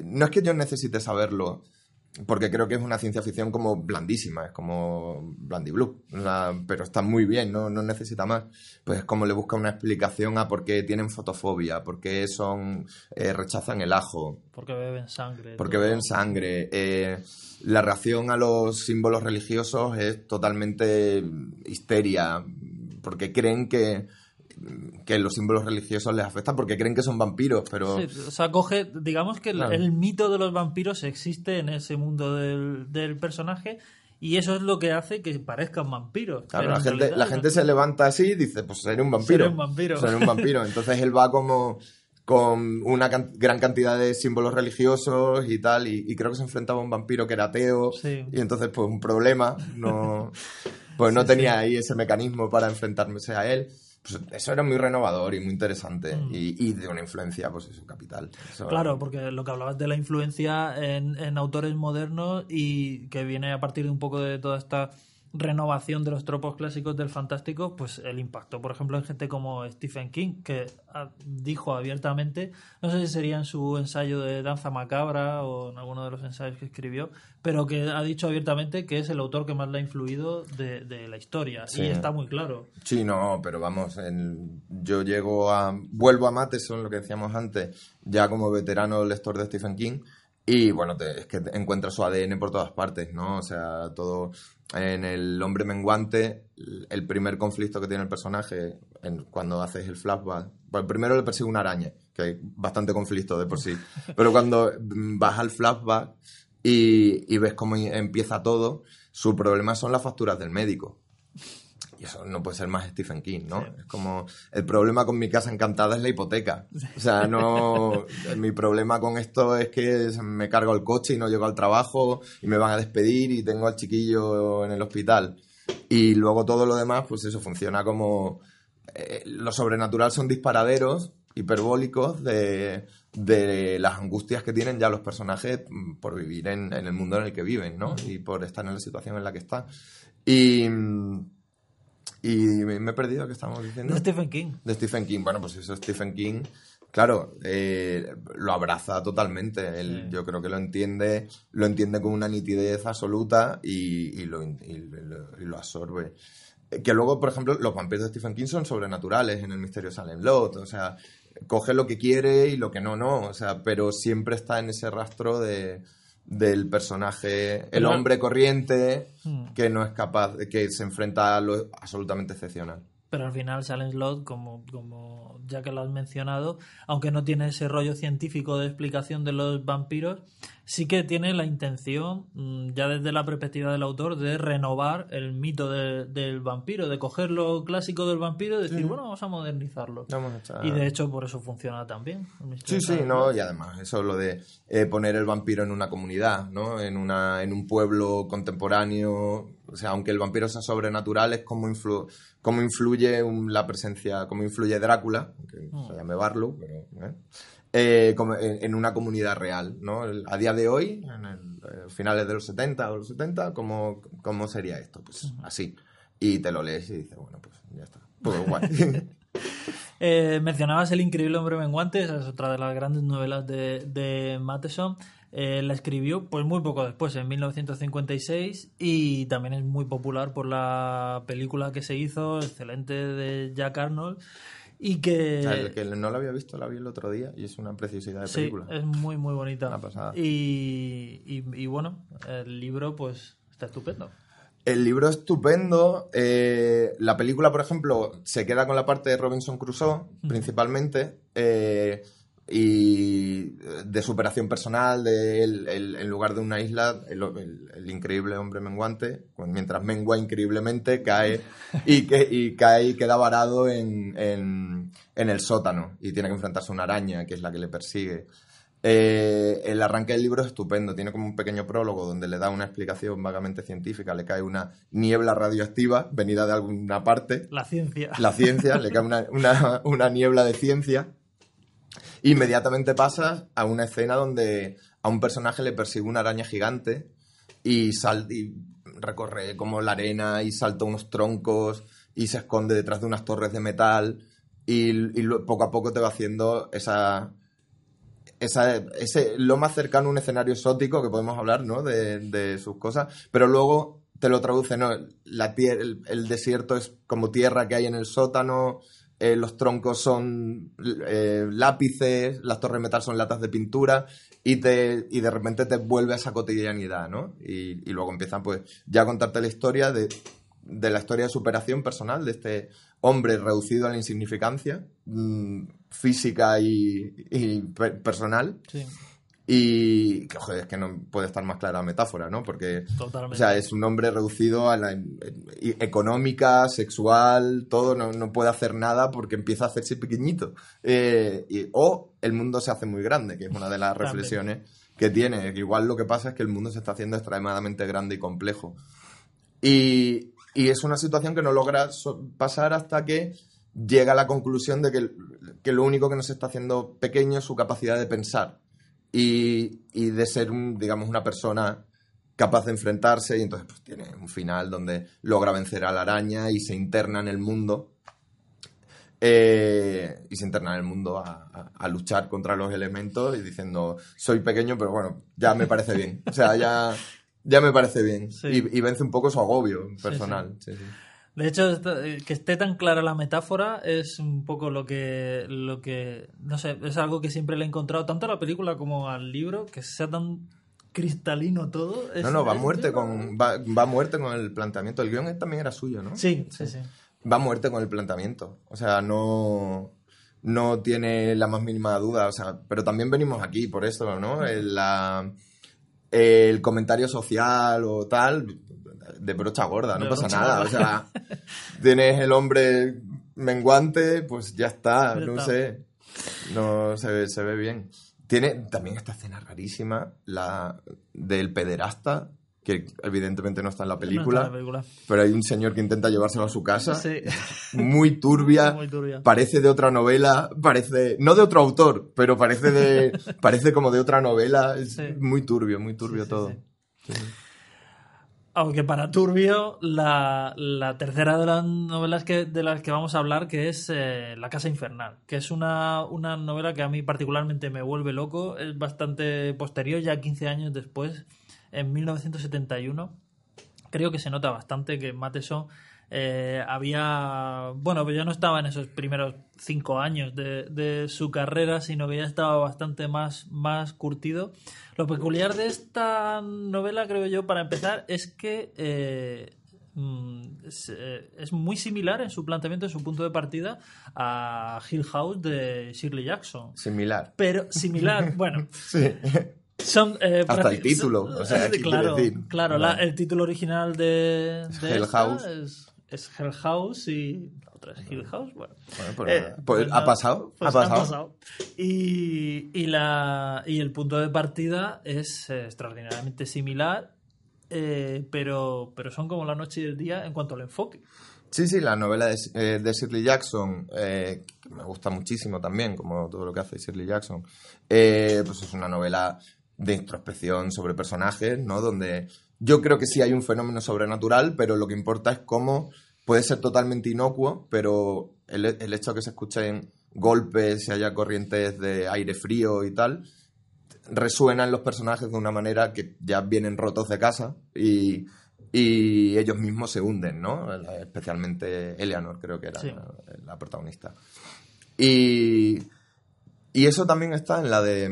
no es que yo necesite saberlo, porque creo que es una ciencia ficción como blandísima, es como Blandiblue, pero está muy bien, ¿no? no necesita más. Pues es como le busca una explicación a por qué tienen fotofobia, por qué son, eh, rechazan el ajo. Porque beben sangre. Porque beben sangre. Eh, la reacción a los símbolos religiosos es totalmente histeria, porque creen que que los símbolos religiosos les afectan porque creen que son vampiros, pero... Sí, o sea, coge, digamos que el, mito de los vampiros existe en ese mundo del, personaje y eso es lo que hace que parezcan vampiros. Claro, la gente, la gente se levanta así y dice, pues seré un vampiro. Seré un vampiro. Seré un vampiro. Entonces él va como con una gran cantidad de símbolos religiosos y tal, y, creo que se enfrentaba a un vampiro que era ateo, y entonces pues un problema, no, pues [LAUGHS] no tenía ahí ese mecanismo para enfrentarse a él. Pues eso era muy renovador y muy interesante mm. y, de una influencia, pues eso, capital. Claro, porque lo que hablabas de la influencia en, en autores modernos y que viene a partir de un poco de toda esta renovación de los tropos clásicos del fantástico, pues el impacto, por ejemplo, en gente como Stephen King, que dijo abiertamente, no sé si sería en su ensayo de Danza Macabra o en alguno de los ensayos que escribió, pero que ha dicho abiertamente que es el autor que más le ha influido de, la historia. Y está muy claro. Sí, no, pero vamos, yo llego a. Vuelvo a Matheson, lo que decíamos antes, ya como veterano lector de Stephen King. Y bueno, es que encuentra su ADN por todas partes, ¿no? O sea, todo en el hombre menguante, el primer conflicto que tiene el personaje cuando haces el flashback, pues primero le persigue una araña, que hay bastante conflicto de por sí, [LAUGHS] pero cuando vas al flashback y, y ves cómo empieza todo, su problema son las facturas del médico. Y eso no puede ser más Stephen King, ¿no? Es como, el problema con mi casa encantada es la hipoteca. O sea, no, [LAUGHS] mi problema con esto es que me cargo el coche y no llego al trabajo y me van a despedir y tengo al chiquillo en el hospital. Y luego todo lo demás, pues eso funciona como, eh, lo sobrenatural son disparaderos hiperbólicos de, de, las angustias que tienen ya los personajes por vivir en, en, el mundo en el que viven, ¿no? Y por estar en la situación en la que están. Y, y me, he perdido, ¿qué estamos diciendo? De Stephen King. De Stephen King. Bueno, pues eso, Stephen King, claro, eh, lo abraza totalmente. Él, Yo creo que lo entiende, lo entiende con una nitidez absoluta y, lo, lo, absorbe. Eh, que luego, por ejemplo, los vampiros de Stephen King son sobrenaturales en el misterio Salem Lot. O sea, coge lo que quiere y lo que no, no. O sea, pero siempre está en ese rastro de del personaje, el hombre corriente, hmm. que no es capaz, que se enfrenta a lo absolutamente excepcional. Pero al final Silent Slot, como, como ya que lo has mencionado, aunque no tiene ese rollo científico de explicación de los vampiros, sí que tiene la intención, mm, ya desde la perspectiva del autor, de renovar el mito del vampiro, de coger lo clásico del vampiro y decir, bueno, vamos a modernizarlo. Y de hecho, por eso funciona también. Sí, sí, no, y además, eso lo de eh, poner el vampiro en una comunidad, ¿no? En, una, en un pueblo contemporáneo. O sea, aunque el vampiro sea sobrenatural, es como, influ cómo influye la presencia, cómo influye Drácula, que mm. se llame Barlow, pero. ¿eh? Eh, en, una comunidad real, ¿no? A día de hoy, en el, eh, finales de los 70 o los 70, ¿cómo, ¿cómo sería esto? Pues así. Y te lo lees y dices, bueno, pues ya está. Pues [LAUGHS] guay. Eh, mencionabas El increíble hombre menguante, esa es otra de las grandes novelas de, de Matheson. Eh, la escribió pues muy poco después, en 1956, y también es muy popular por la película que se hizo, excelente, de Jack Arnold. Y que... El que no la había visto la vi el otro día y es una preciosidad de película. Sí, es muy, muy bonita. Una pasada. Y, y, y bueno, el libro pues está estupendo. El libro es estupendo. Eh, la película, por ejemplo, se queda con la parte de Robinson Crusoe, principalmente. Eh, y de superación personal, de él, él, en lugar de una isla, el, el- el increíble hombre menguante, mientras mengua increíblemente, cae y, que, y cae y queda varado en, en, en el sótano y tiene que enfrentarse a una araña, que es la que le persigue. Eh, el arranque del libro es estupendo, tiene como un pequeño prólogo donde le da una explicación vagamente científica, le cae una niebla radioactiva venida de alguna parte, La ciencia. la ciencia, le cae una, una- una niebla de ciencia. Inmediatamente pasas a una escena donde a un personaje le persigue una araña gigante y, recorre como la arena y salta unos troncos y se esconde detrás de unas torres de metal y, poco a poco te va haciendo esa, esa, ese, lo más cercano a un escenario exótico que podemos hablar, ¿no? De, sus cosas, pero luego te lo traduce, ¿no? La el, el desierto es como tierra que hay en el sótano, eh, los troncos son eh, lápices, las torres metal son latas de pintura y, te, y de repente te vuelve a esa cotidianidad, ¿no? Y, luego empiezan pues ya a contarte la historia de, de la historia de superación personal de este hombre reducido a la insignificancia mm, física y, y pe- personal Sí, y que joder, es que no puede estar más clara la metáfora, ¿no? Porque totalmente. o sea, es un hombre reducido a la y- económica, sexual, todo, no, no puede hacer nada porque empieza a hacerse pequeñito. Eh, y- o el mundo se hace muy grande, que es una de las También. reflexiones que tiene. Igual lo que pasa es que el mundo se está haciendo extremadamente grande y complejo. Y, y es una situación que no logra so- pasar hasta que llega a la conclusión de que, que lo único que nos está haciendo pequeño es su capacidad de pensar y, y de ser, un, digamos, una persona capaz de enfrentarse y entonces pues, tiene un final donde logra vencer a la araña y se interna en el mundo eh, y se interna en el mundo a, a- a luchar contra los elementos y diciendo soy pequeño pero bueno ya me parece bien o sea ya ya me parece bien Sí. y, y vence un poco su agobio personal sí, sí. De hecho, eh, que esté tan clara la metáfora es un poco lo que, lo que, no sé, es algo que siempre le he encontrado tanto a la película como al libro, que sea tan cristalino todo. es- no no va muerte con va, va muerte con el planteamiento el guion también era suyo no Sí, sí, sí. va a muerte con el planteamiento. O sea, no, no tiene la más mínima duda. O sea, pero también venimos aquí por eso, ¿no? El, la- el comentario social o tal, de brocha gorda, no pasa nada. gorda. O sea, [LAUGHS] tienes el hombre menguante, pues ya está, no está. sé. No se ve, se ve bien. Tiene también esta escena rarísima, la del pederasta, que evidentemente no está en la película. está en la película. Pero hay un señor que intenta llevárselo a su casa. Sí. Muy turbia. [LAUGHS] Muy turbia. Parece de otra novela. Parece. No de otro autor, pero parece de. [LAUGHS] parece como de otra novela. Es Sí. muy turbio, muy turbio sí, todo. Aunque para Turbio, la, la tercera de las novelas que, de las que vamos a hablar, que es eh, La Casa Infernal, que es una, una novela que a mí particularmente me vuelve loco, es bastante posterior, ya 15 años después, en 1971. Creo que se nota bastante que Mateson eh, había, bueno, pues ya no estaba en esos primeros cinco años de, de su carrera, sino que ya estaba bastante más, más curtido. Lo peculiar de esta novela, creo yo, para empezar, es que eh, mm, es, eh, es muy similar en su planteamiento, en su punto de partida, a Hill House de Shirley Jackson. Similar. Pero similar, [LAUGHS] bueno, Sí. son, eh, Hasta el título, o sea, [LAUGHS] ¿qué claro, decir? claro la- el título original de, de Hell House. es, es Hell House y la otra es Hill House. Bueno, Bueno, pues, Eh, nada. Pues, pues ¿Ha pasado? pues ¿Ha pasado? Y, y, la, y el punto de partida es eh, extraordinariamente similar, eh, pero, pero son como la noche y el día en cuanto al enfoque. Sí, sí, la novela de, eh, de Shirley Jackson, que me gusta muchísimo también, como todo lo que hace Shirley Jackson, pues es una novela de introspección sobre personajes, ¿no? Donde yo creo que sí hay un fenómeno sobrenatural, pero lo que importa es cómo puede ser totalmente inocuo, pero el, el hecho de que se escuchen golpes y haya corrientes de aire frío y tal, resuenan los personajes de una manera que ya vienen rotos de casa y, y ellos mismos se hunden, ¿no? Especialmente Eleanor, creo que era Sí. la, la protagonista. Y, y eso también está en la de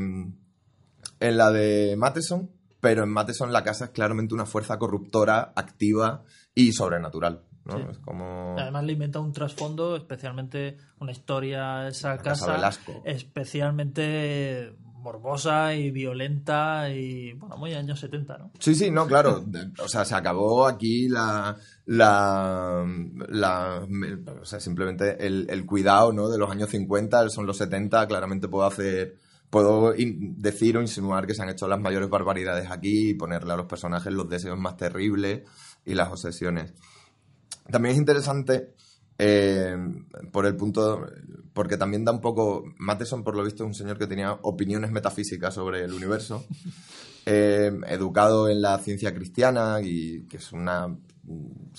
en la de Matheson, pero en Matheson la casa es claramente una fuerza corruptora activa y sobrenatural, ¿no? Sí. Es como Además le inventa un trasfondo, especialmente una historia, esa La casa especialmente morbosa y violenta y, bueno, muy años 70, ¿no? Sí, sí, no, claro. O sea, se acabó aquí la. la, o sea, simplemente el, el cuidado, ¿no? De los años 50, son los 70, claramente puedo hacer. Puedo decir o insinuar que se han hecho las mayores barbaridades aquí y ponerle a los personajes los deseos más terribles y las obsesiones. También es interesante eh, por el punto, porque también da un poco, Matheson por lo visto es un señor que tenía opiniones metafísicas sobre el universo, [LAUGHS] eh, educado en la ciencia cristiana y que es una,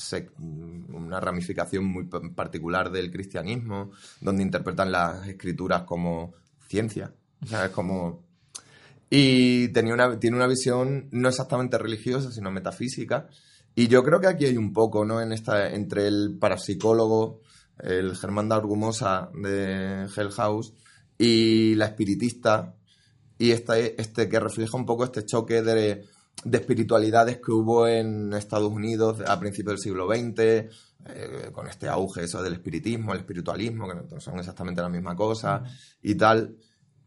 una ramificación muy particular del cristianismo, donde interpretan las escrituras como ciencia, o sea, es como... Y tenía una, tiene una visión no exactamente religiosa, sino metafísica. Y yo creo que aquí hay un poco, ¿no? En esta, entre el parapsicólogo, el Germán da Argumosa de Hell House, y la espiritista, y este, este que refleja un poco este choque de, de espiritualidades que hubo en Estados Unidos a principios del siglo XX, eh, con este auge eso del espiritismo, el espiritualismo, que no son exactamente la misma cosa, y tal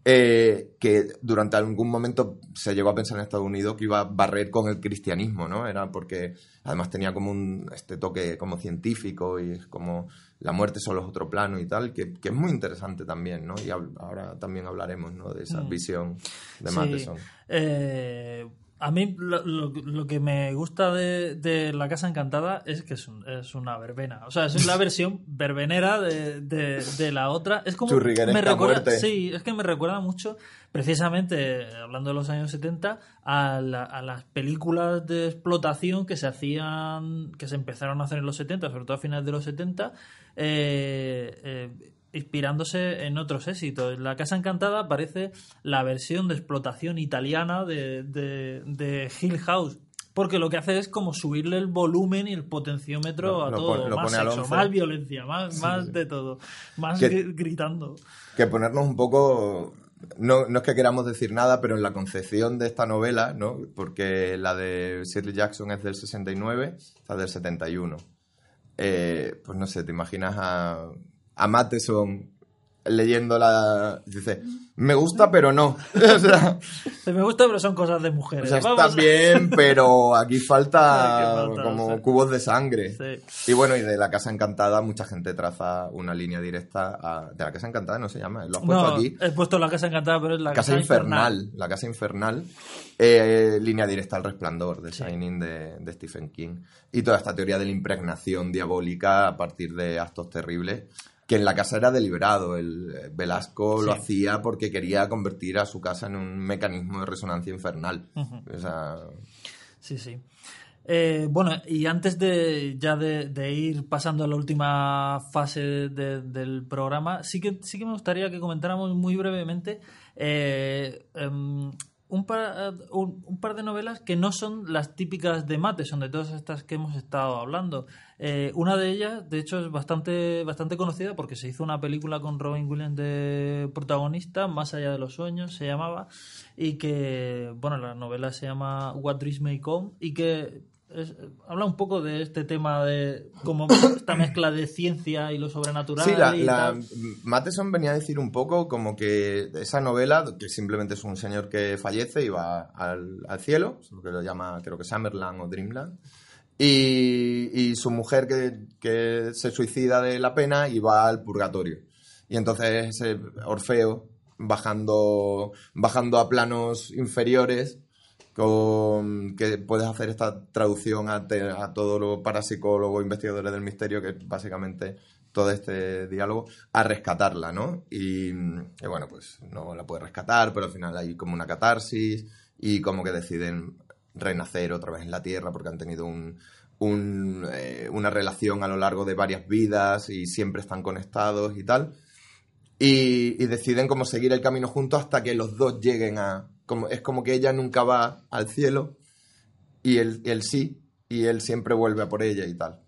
eh, que durante algún momento se llegó a pensar en Estados Unidos que iba a barrer con el cristianismo, ¿no? Era porque además tenía como un este toque como científico y es como la muerte solo es otro plano y tal, que, que es muy interesante también, ¿no? Y ahora también hablaremos, ¿no? De esa Mm. visión de Sí. Matheson. Eh, a mí lo, lo- lo que me gusta de, de La Casa Encantada es que es, un- es una verbena. O sea, es la [LAUGHS] versión verbenera de, de- de la otra. Es como. Me recuerda. Sí, es que me recuerda mucho, precisamente, hablando de los años 70, a, la- a las películas de explotación que se hacían, que se empezaron a hacer en los 70, sobre todo a finales de los 70. eh, eh, inspirándose en otros éxitos. La Casa Encantada parece la versión de explotación italiana de, de, de Hill House. Porque lo que hace es como subirle el volumen y el potenciómetro a todo. lo más sexo, 11. más violencia, más, más de todo. Más Que- gritando. que ponernos un poco. No, no es que queramos decir nada, pero en la concepción de esta novela, ¿no? Porque la de Shirley Jackson es del 69, esta es del 71. Eh, pues no sé, te imaginas a, a Matheson leyendo la. Dice, me gusta, pero no. [LAUGHS] o sea, Me gusta, pero son cosas de o mujeres. sea, está Vamos a- bien, pero aquí falta, [LAUGHS] como cubos de sangre. Sí. Y bueno, y de la Casa Encantada, mucha gente traza una línea directa a... De la Casa Encantada no se llama, lo has puesto No, aquí. he puesto la casa encantada, pero es la Casa, infernal, la Casa Infernal, eh, línea directa al resplandor de Sí. Shining de, de Stephen King. Y toda esta teoría de la impregnación diabólica a partir de actos terribles, que en la casa era deliberado. El eh, Velasco lo hacía porque quería convertir a su casa en un mecanismo de resonancia infernal. Ujú. O sea, Sí, sí. Eh, bueno, y antes de ya de, de ir pasando a la última fase de- del programa, sí que, sí que me gustaría que comentáramos muy brevemente eh, em, un, par, un, un par de novelas que no son las típicas de Matheson, de todas estas que hemos estado hablando. Eh, una de ellas, de hecho, es bastante, bastante conocida porque se hizo una película con Robin Williams de protagonista, Más allá de los sueños se llamaba, y que, bueno, la novela se llama What Dreams May Come, y que es- habla un poco de este tema de como [COUGHS] esta mezcla de ciencia y lo sobrenatural. Sí, la, y la-. Matheson venía a decir un poco como que esa novela, que simplemente es un señor que fallece y va al, al cielo, lo que lo llama creo que Summerland o Dreamland, y, su mujer que, se suicida de la pena y va al purgatorio. Y entonces Orfeo, bajando, bajando a planos inferiores, con que puedes hacer esta traducción a, te- a todos los parapsicólogos, investigadores del misterio, que básicamente todo este diálogo, a rescatarla, ¿no? Y, y bueno, pues no la puede rescatar, pero al final hay como una catarsis y como que deciden renacer otra vez en la Tierra porque han tenido eh, una relación a lo largo de varias vidas y siempre están conectados y tal. Y, deciden como seguir el camino juntos hasta que los dos lleguen a... Como, es como que ella nunca va al cielo y él, él sí, y él siempre vuelve a por ella y tal.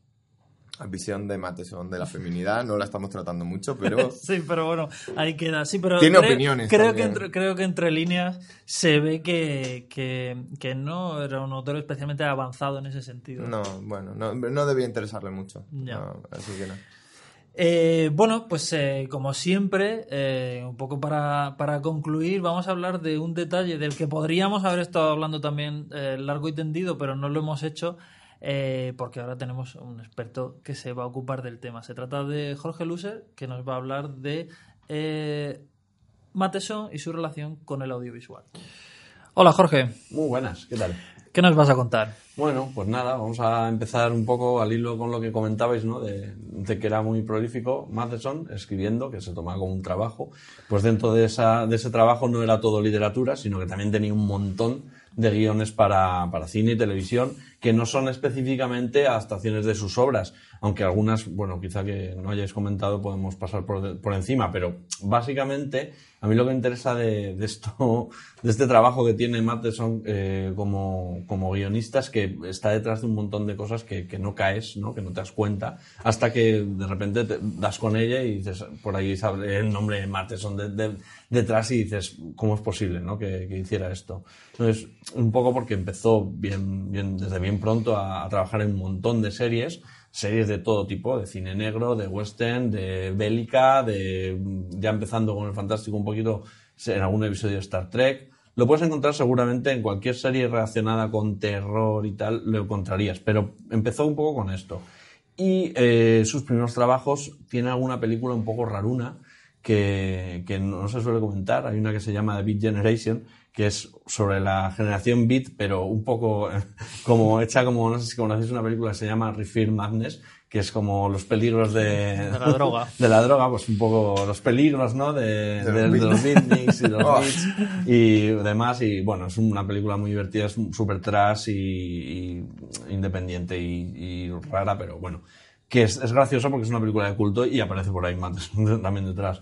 Visión de Matheson de la feminidad no la estamos tratando mucho, pero [LAUGHS] Sí, pero bueno, ahí queda. Sí, pero Tiene creo, opiniones Creo que, entre, creo que entre líneas se ve que, que, que no era un autor especialmente avanzado en ese sentido. no, bueno, no, no debía interesarle mucho. Ya. No, así que no. Eh, bueno, pues eh, como siempre, eh, un poco para, para concluir, vamos a hablar de un detalle del que podríamos haber estado hablando también largo y tendido, pero no lo hemos hecho eh, porque ahora tenemos un experto que se va a ocupar del tema. Se trata de Jorge Luser, que nos va a hablar de eh, Matheson y su relación con el audiovisual. Hola Jorge, Muy buenas, ¿qué tal? ¿qué nos vas a contar? Bueno, pues nada, vamos a empezar un poco al hilo con lo que comentabais, ¿no? De, de que era muy prolífico Matheson escribiendo, que se tomaba como un trabajo. Pues dentro de, esa, de ese trabajo no era todo literatura, sino que también tenía un montón de guiones para, para cine y televisión que no son específicamente adaptaciones de sus obras, aunque algunas, bueno, quizá que no hayáis comentado podemos pasar por, por encima, pero básicamente a mí lo que me interesa de, de esto, de este trabajo que tiene Matheson eh, como, como guionista es que está detrás de un montón de cosas que, que no caes, ¿no? que no te das cuenta, hasta que de repente te das con ella y dices, por ahí sale el nombre de Matheson de- de- detrás y dices, ¿cómo es posible ¿no? que, que hiciera esto? Entonces, un poco porque empezó bien, bien, desde bien pronto a, trabajar en un montón de series, series de todo tipo, de cine negro, de western, de bélica, de ya empezando con el fantástico un poquito en algún episodio de Star Trek. Lo puedes encontrar seguramente en cualquier serie relacionada con terror y tal, lo encontrarías, pero empezó un poco con esto. Y eh, sus primeros trabajos tiene alguna película un poco raruna que no se suele comentar. Hay una que se llama The Beat Generation, que es sobre la generación Beat, pero un poco [LAUGHS] como hecha como, no sé si conocéis una película que se llama Refill Madness, que es como los peligros de, De la droga. [LAUGHS] de la droga, pues un poco los peligros, ¿no? De, De de- los de los beatniks y los [LAUGHS] Oh. beats y demás. Y bueno, es una película muy divertida, es súper trash y, y independiente y, y rara, pero bueno. Que es, es graciosa porque es una película de culto y aparece por ahí Matheson también detrás.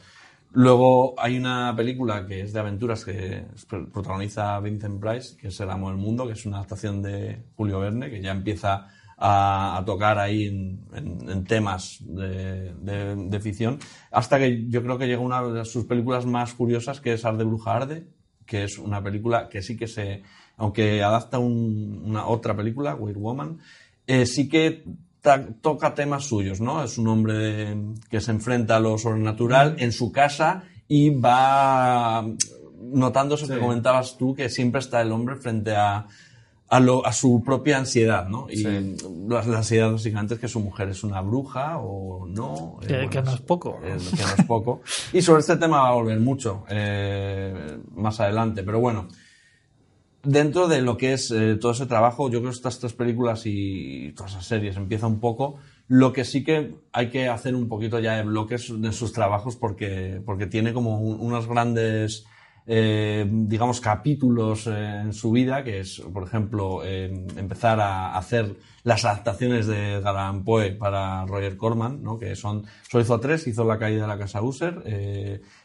Luego hay una película que es de aventuras que pr- protagoniza Vincent Price, que es El amo del mundo, que es una adaptación de Julio Verne, que ya empieza a, tocar ahí en, temas de, ficción, hasta que yo creo que llega una de sus películas más curiosas, que es Arde Bruja Arde, que es una película que sí que se, aunque adapta un- una otra película, Weird Woman, eh, sí que toca temas suyos, ¿no? Es un hombre de- que se enfrenta a lo sobrenatural en su casa y va notando eso que Sí. comentabas tú, que siempre está el hombre frente a, a, lo- a su propia ansiedad, ¿no? Y Sí. la, la ansiedad básicamente es que su mujer es una bruja o no. Que- que no es poco, ¿no? eh, que no es poco. Y sobre este tema va a volver mucho eh, más adelante, pero bueno dentro de lo que es eh, todo ese trabajo, yo creo que estas tres películas y todas esas series empieza un poco. Lo que sí que hay que hacer un poquito ya de bloques de sus trabajos porque, porque tiene como un- unos grandes, eh, digamos, capítulos eh, en su vida, que es, por ejemplo, eh, empezar a hacer las adaptaciones de Edgar Allan Poe para Roger Corman, ¿no? que son, solo hizo tres, hizo La caída de la casa User,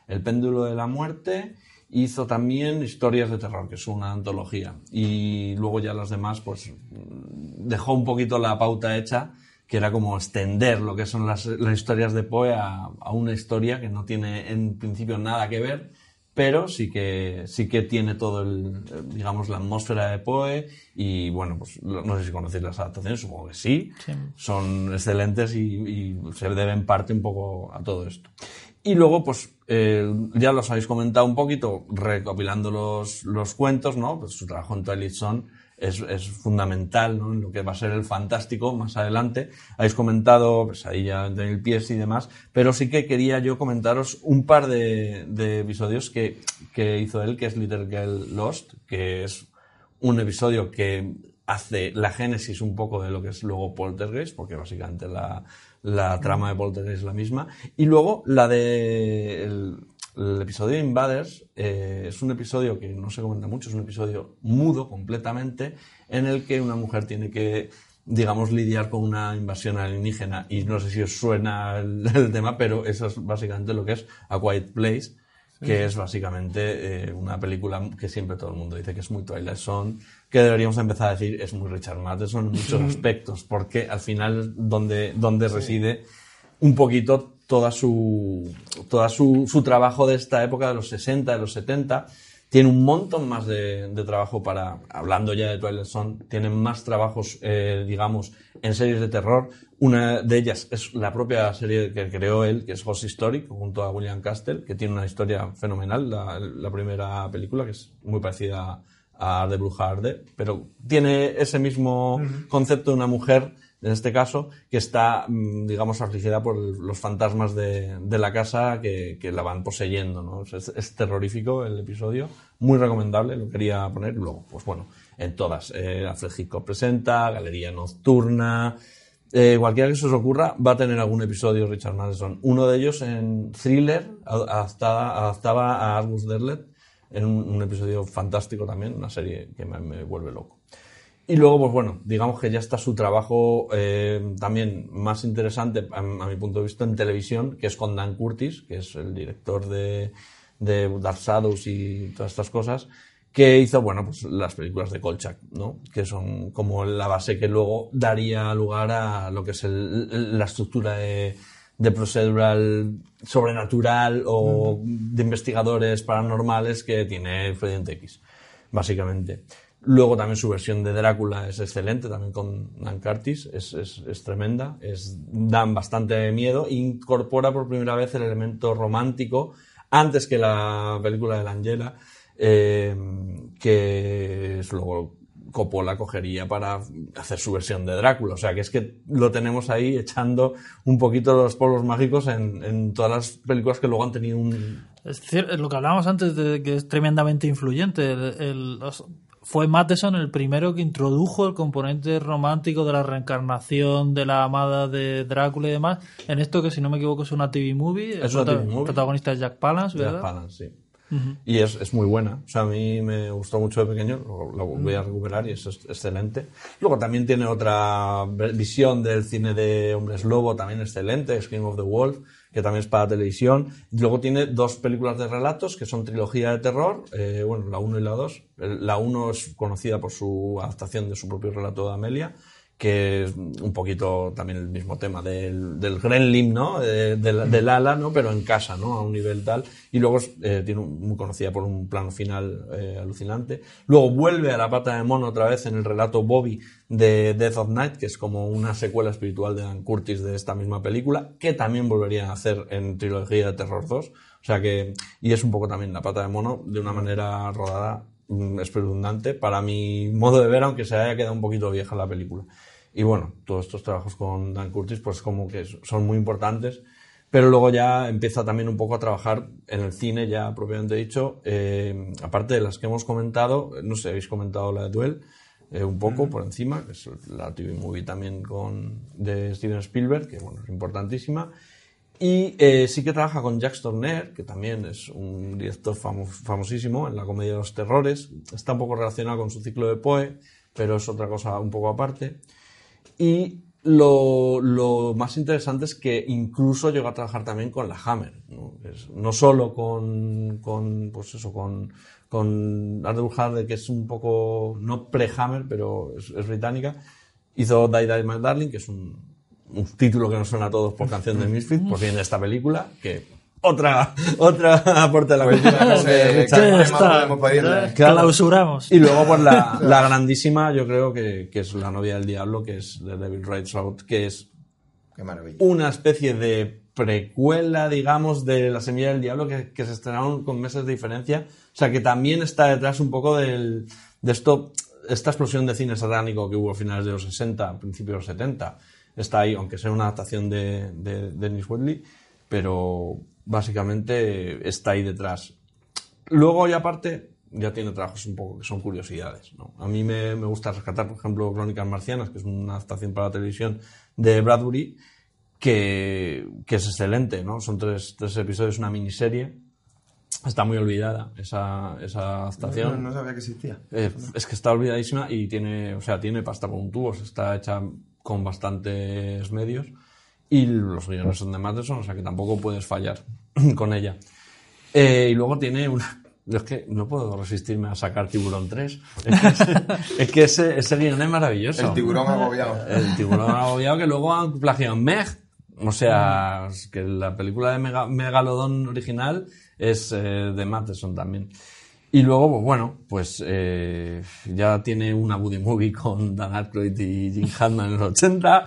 El péndulo de la muerte Hizo también historias de terror, que es una antología. Y luego ya las demás, pues mm, dejó un poquito la pauta hecha, que era como extender lo que son las, las historias de Poe a, a una historia que no tiene en principio nada que ver, pero sí que, sí que tiene todo el, digamos, la atmósfera de Poe. Y bueno, pues no sé si conocéis las adaptaciones, supongo que sí. Sí. Son excelentes y, y se deben parte un poco a todo esto. Y luego, pues, eh, ya los habéis comentado un poquito, recopilando los, los cuentos, ¿no? Pues su trabajo en Twilight Zone es, es fundamental, ¿no? En lo que va a ser el fantástico más adelante. Habéis comentado, pues ahí ya en el pies y demás, pero sí que quería yo comentaros un par de, de episodios que, que hizo él, que es Little Girl Lost, que es un episodio que hace la génesis un poco de lo que es luego Poltergeist, porque básicamente la, la trama de Poltergeist es la misma. Y luego la de el, el episodio de Invaders eh, es un episodio que no se comenta mucho, es un episodio mudo completamente, en el que una mujer tiene que digamos, lidiar con una invasión alienígena. Y no sé si os suena el, el tema, pero eso es básicamente lo que es A Quiet Place, que es básicamente eh, una película que siempre todo el mundo dice que es muy Twilight Zone, que deberíamos empezar a decir es muy Richard Matheson en muchos aspectos, porque al final donde, donde reside un poquito toda su, toda su, su trabajo de esta época de los 60, de los 70, tiene un montón más de, de trabajo para, hablando ya de Twilight Zone, tienen más trabajos, eh, digamos, en series de terror. Una de ellas es la propia serie que creó él, que es Ghost Story, junto a William Castle, que tiene una historia fenomenal, la, la primera película, que es muy parecida a Arde Bruja Arde, pero tiene ese mismo concepto de una mujer en este caso, que está, mm, digamos, afligida por los fantasmas de, la casa que, la van poseyendo, ¿no? Es, terrorífico el episodio, muy recomendable, lo quería poner. Luego, pues bueno, en todas, eh, presenta, Galería Nocturna, eh, cualquiera que se os ocurra va a tener algún episodio Richard Matheson. Uno de ellos en Thriller, adaptada, adaptaba a Argus Derlet, en un, episodio fantástico también, una serie que me vuelve loco. Y luego, pues bueno, digamos que ya está su trabajo eh, también más interesante, a, a, mi punto de vista, en televisión, que es con Dan Curtis, que es el director de, de Dark Shadows y todas estas cosas, que hizo, bueno, pues las películas de Kolchak, ¿no? Que son como la base que luego daría lugar a lo que es el, la estructura de, de procedural sobrenatural o mm. de investigadores paranormales que tiene Expediente X, básicamente. Luego también su versión de Drácula es excelente, también con Dan Curtis, es, es, es, tremenda, es, dan bastante miedo, incorpora por primera vez el elemento romántico antes que la película de la Angela, eh, que luego Coppola cogería para hacer su versión de Drácula. O sea, que es que lo tenemos ahí echando un poquito los polvos mágicos en, todas las películas que luego han tenido un... Es lo que hablábamos antes de que es tremendamente influyente. El, fue Matheson el primero que introdujo el componente romántico de la reencarnación de la amada de Drácula y demás en esto que si no me equivoco es una TV movie. Es el prota TV movie. protagonista es Jack Palance, ¿verdad? Jack Palance, sí. Uh -huh. Y es, es, muy buena. O sea, a mí me gustó mucho de pequeño, lo, lo voy a recuperar y es excelente. Luego también tiene otra visión del cine de Hombres Lobo, también excelente, Scream of the Wolf que también es para televisión. Luego tiene dos películas de relatos que son trilogía de terror, eh, bueno, la 1 y la 2. La 1 es conocida por su adaptación de su propio relato de Amelia, que es un poquito también el mismo tema del, del Gremlin, ¿no? De, del, del, ala, ¿no? Pero en casa, ¿no? A un nivel tal. Y luego eh, tiene un, muy conocida por un plano final eh, alucinante. Luego vuelve a la pata de mono otra vez en el relato Bobby de Death of Night, que es como una secuela espiritual de Dan Curtis de esta misma película, que también volverían a hacer en trilogía de Terror 2. O sea que, y es un poco también la pata de mono de una manera rodada mm, espeluznante para mi modo de ver, aunque se haya quedado un poquito vieja la película. Y bueno, todos estos trabajos con Dan Curtis, pues como que son muy importantes. Pero luego ya empieza también un poco a trabajar en el cine, ya propiamente dicho. Eh, aparte de las que hemos comentado, no sé, habéis comentado la de Duel, eh, un poco por encima, que es la TV movie también con, de Steven Spielberg, que bueno, es importantísima. Y eh, sí que trabaja con Jacques Tourneur, que también es un director famo famosísimo en la comedia de los terrores. Está un poco relacionado con su ciclo de Poe, pero es otra cosa un poco aparte. Y lo, lo, más interesante es que incluso llegó a trabajar también con la Hammer, no, es, no solo con, con, pues eso, con, con Harder, que es un poco, no pre-Hammer, pero es, es, británica, hizo Die Die My Darling, que es un, un título que nos suena a todos por canción de Misfit, pues viene de esta película, que otra otra aporte de la película. no sé, ¿qué Clausuramos. Y luego pues la, [LAUGHS] la grandísima, yo creo que, que, es la novia del diablo, que es The Devil Rides Out, que es una especie de precuela, digamos, de La Semilla del Diablo, que, que, se estrenaron con meses de diferencia. O sea, que también está detrás un poco del, de esto, esta explosión de cine satánico que hubo a finales de los 60, principios de los 70. Está ahí, aunque sea una adaptación de, de, de Dennis Whitley, pero básicamente está ahí detrás. Luego, y aparte, ya tiene trabajos un poco que son curiosidades. ¿no? A mí me, me, gusta rescatar, por ejemplo, Crónicas Marcianas, que es una adaptación para la televisión de Bradbury, que, que es excelente. ¿no? Son tres, tres episodios, una miniserie. Está muy olvidada esa, esa adaptación. No, no sabía que existía. Eh, es que está olvidadísima y tiene, o sea, tiene pasta con tubos, está hecha con bastantes medios y los guiones son de Matheson, o sea que tampoco puedes fallar [CLEARS THROAT] con ella. Eh, y luego tiene una... Es que no puedo resistirme a sacar Tiburón 3. Es que, ese, [LAUGHS] es que ese, ese guion es maravilloso. El tiburón agobiado. El tiburón [LAUGHS] agobiado que luego han plagiado Meg. O sea, es que la película de Mega- Megalodon original es eh, de Matheson también. Y luego, pues bueno, pues eh, ya tiene una Buddy Movie con Dan Aykroyd y Jim Hammond en los 80.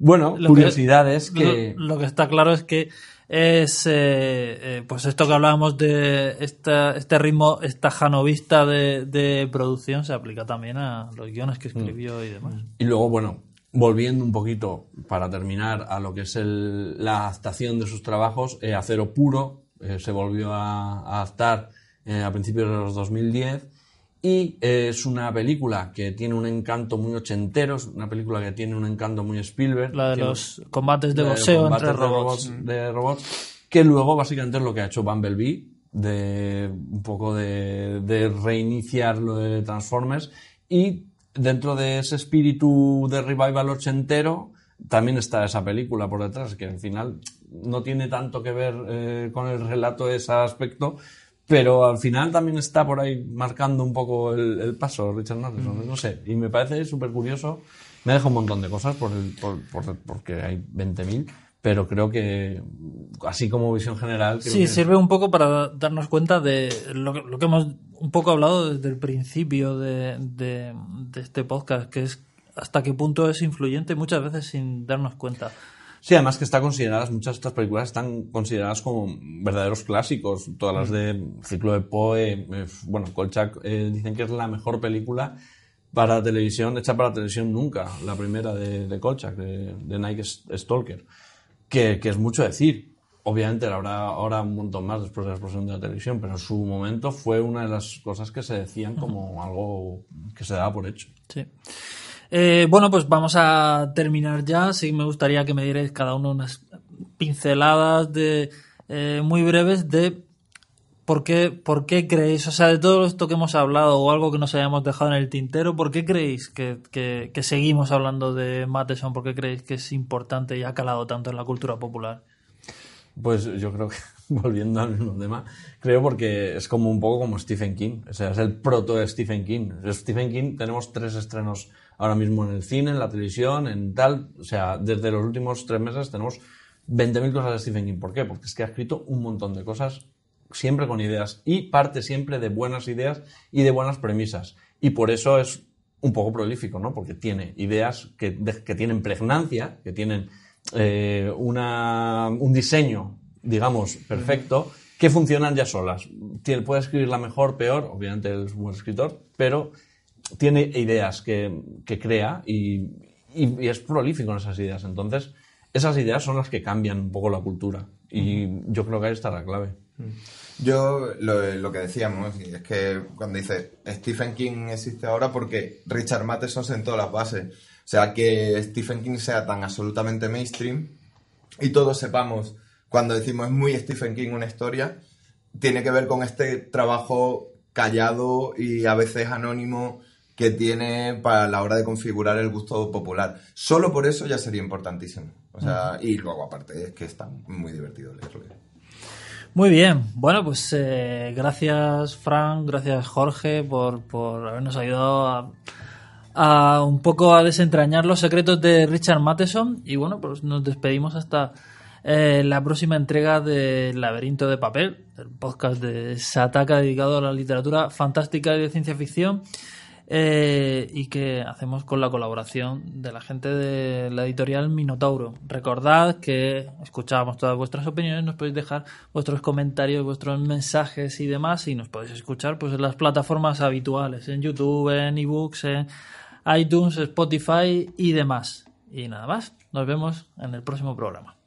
Bueno, Lo curiosidades que... Lo, lo que está claro es que es eh, eh, pues esto que hablábamos de esta, este ritmo estajanovista de, de producción se aplica también a los guiones que escribió y demás. Y luego, bueno, volviendo un poquito para terminar a lo que es el- la adaptación de sus trabajos, eh, Acero Puro eh, se volvió a, a adaptar a principios de los 2010 y eh, es una película que tiene un encanto muy ochentero, es una película que tiene un encanto muy Spielberg. La de los combates de boxeo combates entre de robots. de robots, que luego básicamente es lo que ha hecho Bumblebee, de un poco de, de reiniciar lo de Transformers y dentro de ese espíritu de revival ochentero también está esa película por detrás, que al final no tiene tanto que ver eh, con el relato de ese aspecto, pero al final también está por ahí marcando un poco el, el paso Richard Matheson, no sé, y me parece súper curioso. Me deja un montón de cosas por el, por, por- porque hay 20.000, pero creo que así como visión general... creo Sí, que- sirve un poco para darnos cuenta de lo, que- lo que hemos un poco hablado desde el principio de, de- de este podcast, que es hasta qué punto es influyente muchas veces sin darnos cuenta. Sí, además que está consideradas, muchas de estas películas están consideradas como verdaderos clásicos. Todas las de Ciclo de Poe, eh, bueno, Kolchak eh, dicen que es la mejor película para televisión, hecha para televisión nunca, la primera de, de Kolchak, de, de Nike Stalker, que, que es mucho decir. Obviamente habrá ahora un montón más después de la explosión de la televisión, pero en su momento fue una de las cosas que se decían como algo que se daba por hecho. Sí. Eh, bueno, pues vamos a terminar ya. Sí, me gustaría que me dierais cada uno unas pinceladas de eh, muy breves de por qué, por qué creéis, o sea, de todo esto que hemos hablado o algo que nos hayamos dejado en el tintero, ¿por qué creéis que, que- seguimos hablando de Matheson? ¿Por qué creéis que es importante y ha calado tanto en la cultura popular? Pues yo creo que, [LAUGHS] volviendo al mismo tema, creo porque es como un poco como Stephen King. O sea, es el proto de Stephen King. Stephen King tenemos tres estrenos ahora mismo en el cine, en la televisión, en tal. O sea, desde los últimos tres meses tenemos 20.000 cosas de Stephen King. ¿Por qué? Porque es que ha escrito un montón de cosas, siempre con ideas. Y parte siempre de buenas ideas y de buenas premisas. Y por eso es un poco prolífico, ¿no? Porque tiene ideas que, que tienen pregnancia, que tienen eh, una, un diseño, digamos, perfecto, que funcionan ya solas. Tiene, puede escribirla mejor, peor, obviamente es un buen escritor, pero tiene ideas que, que crea y, y- y es prolífico en esas ideas. Entonces, esas ideas son las que cambian un poco la cultura. Y yo creo que ahí está la clave. Yo, lo, lo que decíamos, es que cuando dice Stephen King existe ahora porque Richard Matheson sentó las bases. O sea, que Stephen King sea tan absolutamente mainstream y todos sepamos, cuando decimos es muy Stephen King una historia, tiene que ver con este trabajo callado y a veces anónimo que tiene para la hora de configurar el gusto popular. Solo por eso ya sería importantísimo. O sea, y luego aparte es que está muy divertido leerlo. Muy bien, bueno, pues eh, gracias Frank, gracias Jorge por, por habernos ayudado a, a un poco a desentrañar los secretos de Richard Matheson y bueno, pues nos despedimos hasta eh, la próxima entrega de Laberinto de Papel, el podcast de Sataka dedicado a la literatura fantástica y de ciencia ficción eh, y que hacemos con la colaboración de la gente de la editorial Minotauro. Recordad que escuchábamos todas vuestras opiniones, nos podéis dejar vuestros comentarios, vuestros mensajes y demás y nos podéis escuchar pues en las plataformas habituales, en YouTube, en ebooks, en iTunes, Spotify y demás. Y nada más, nos vemos en el próximo programa.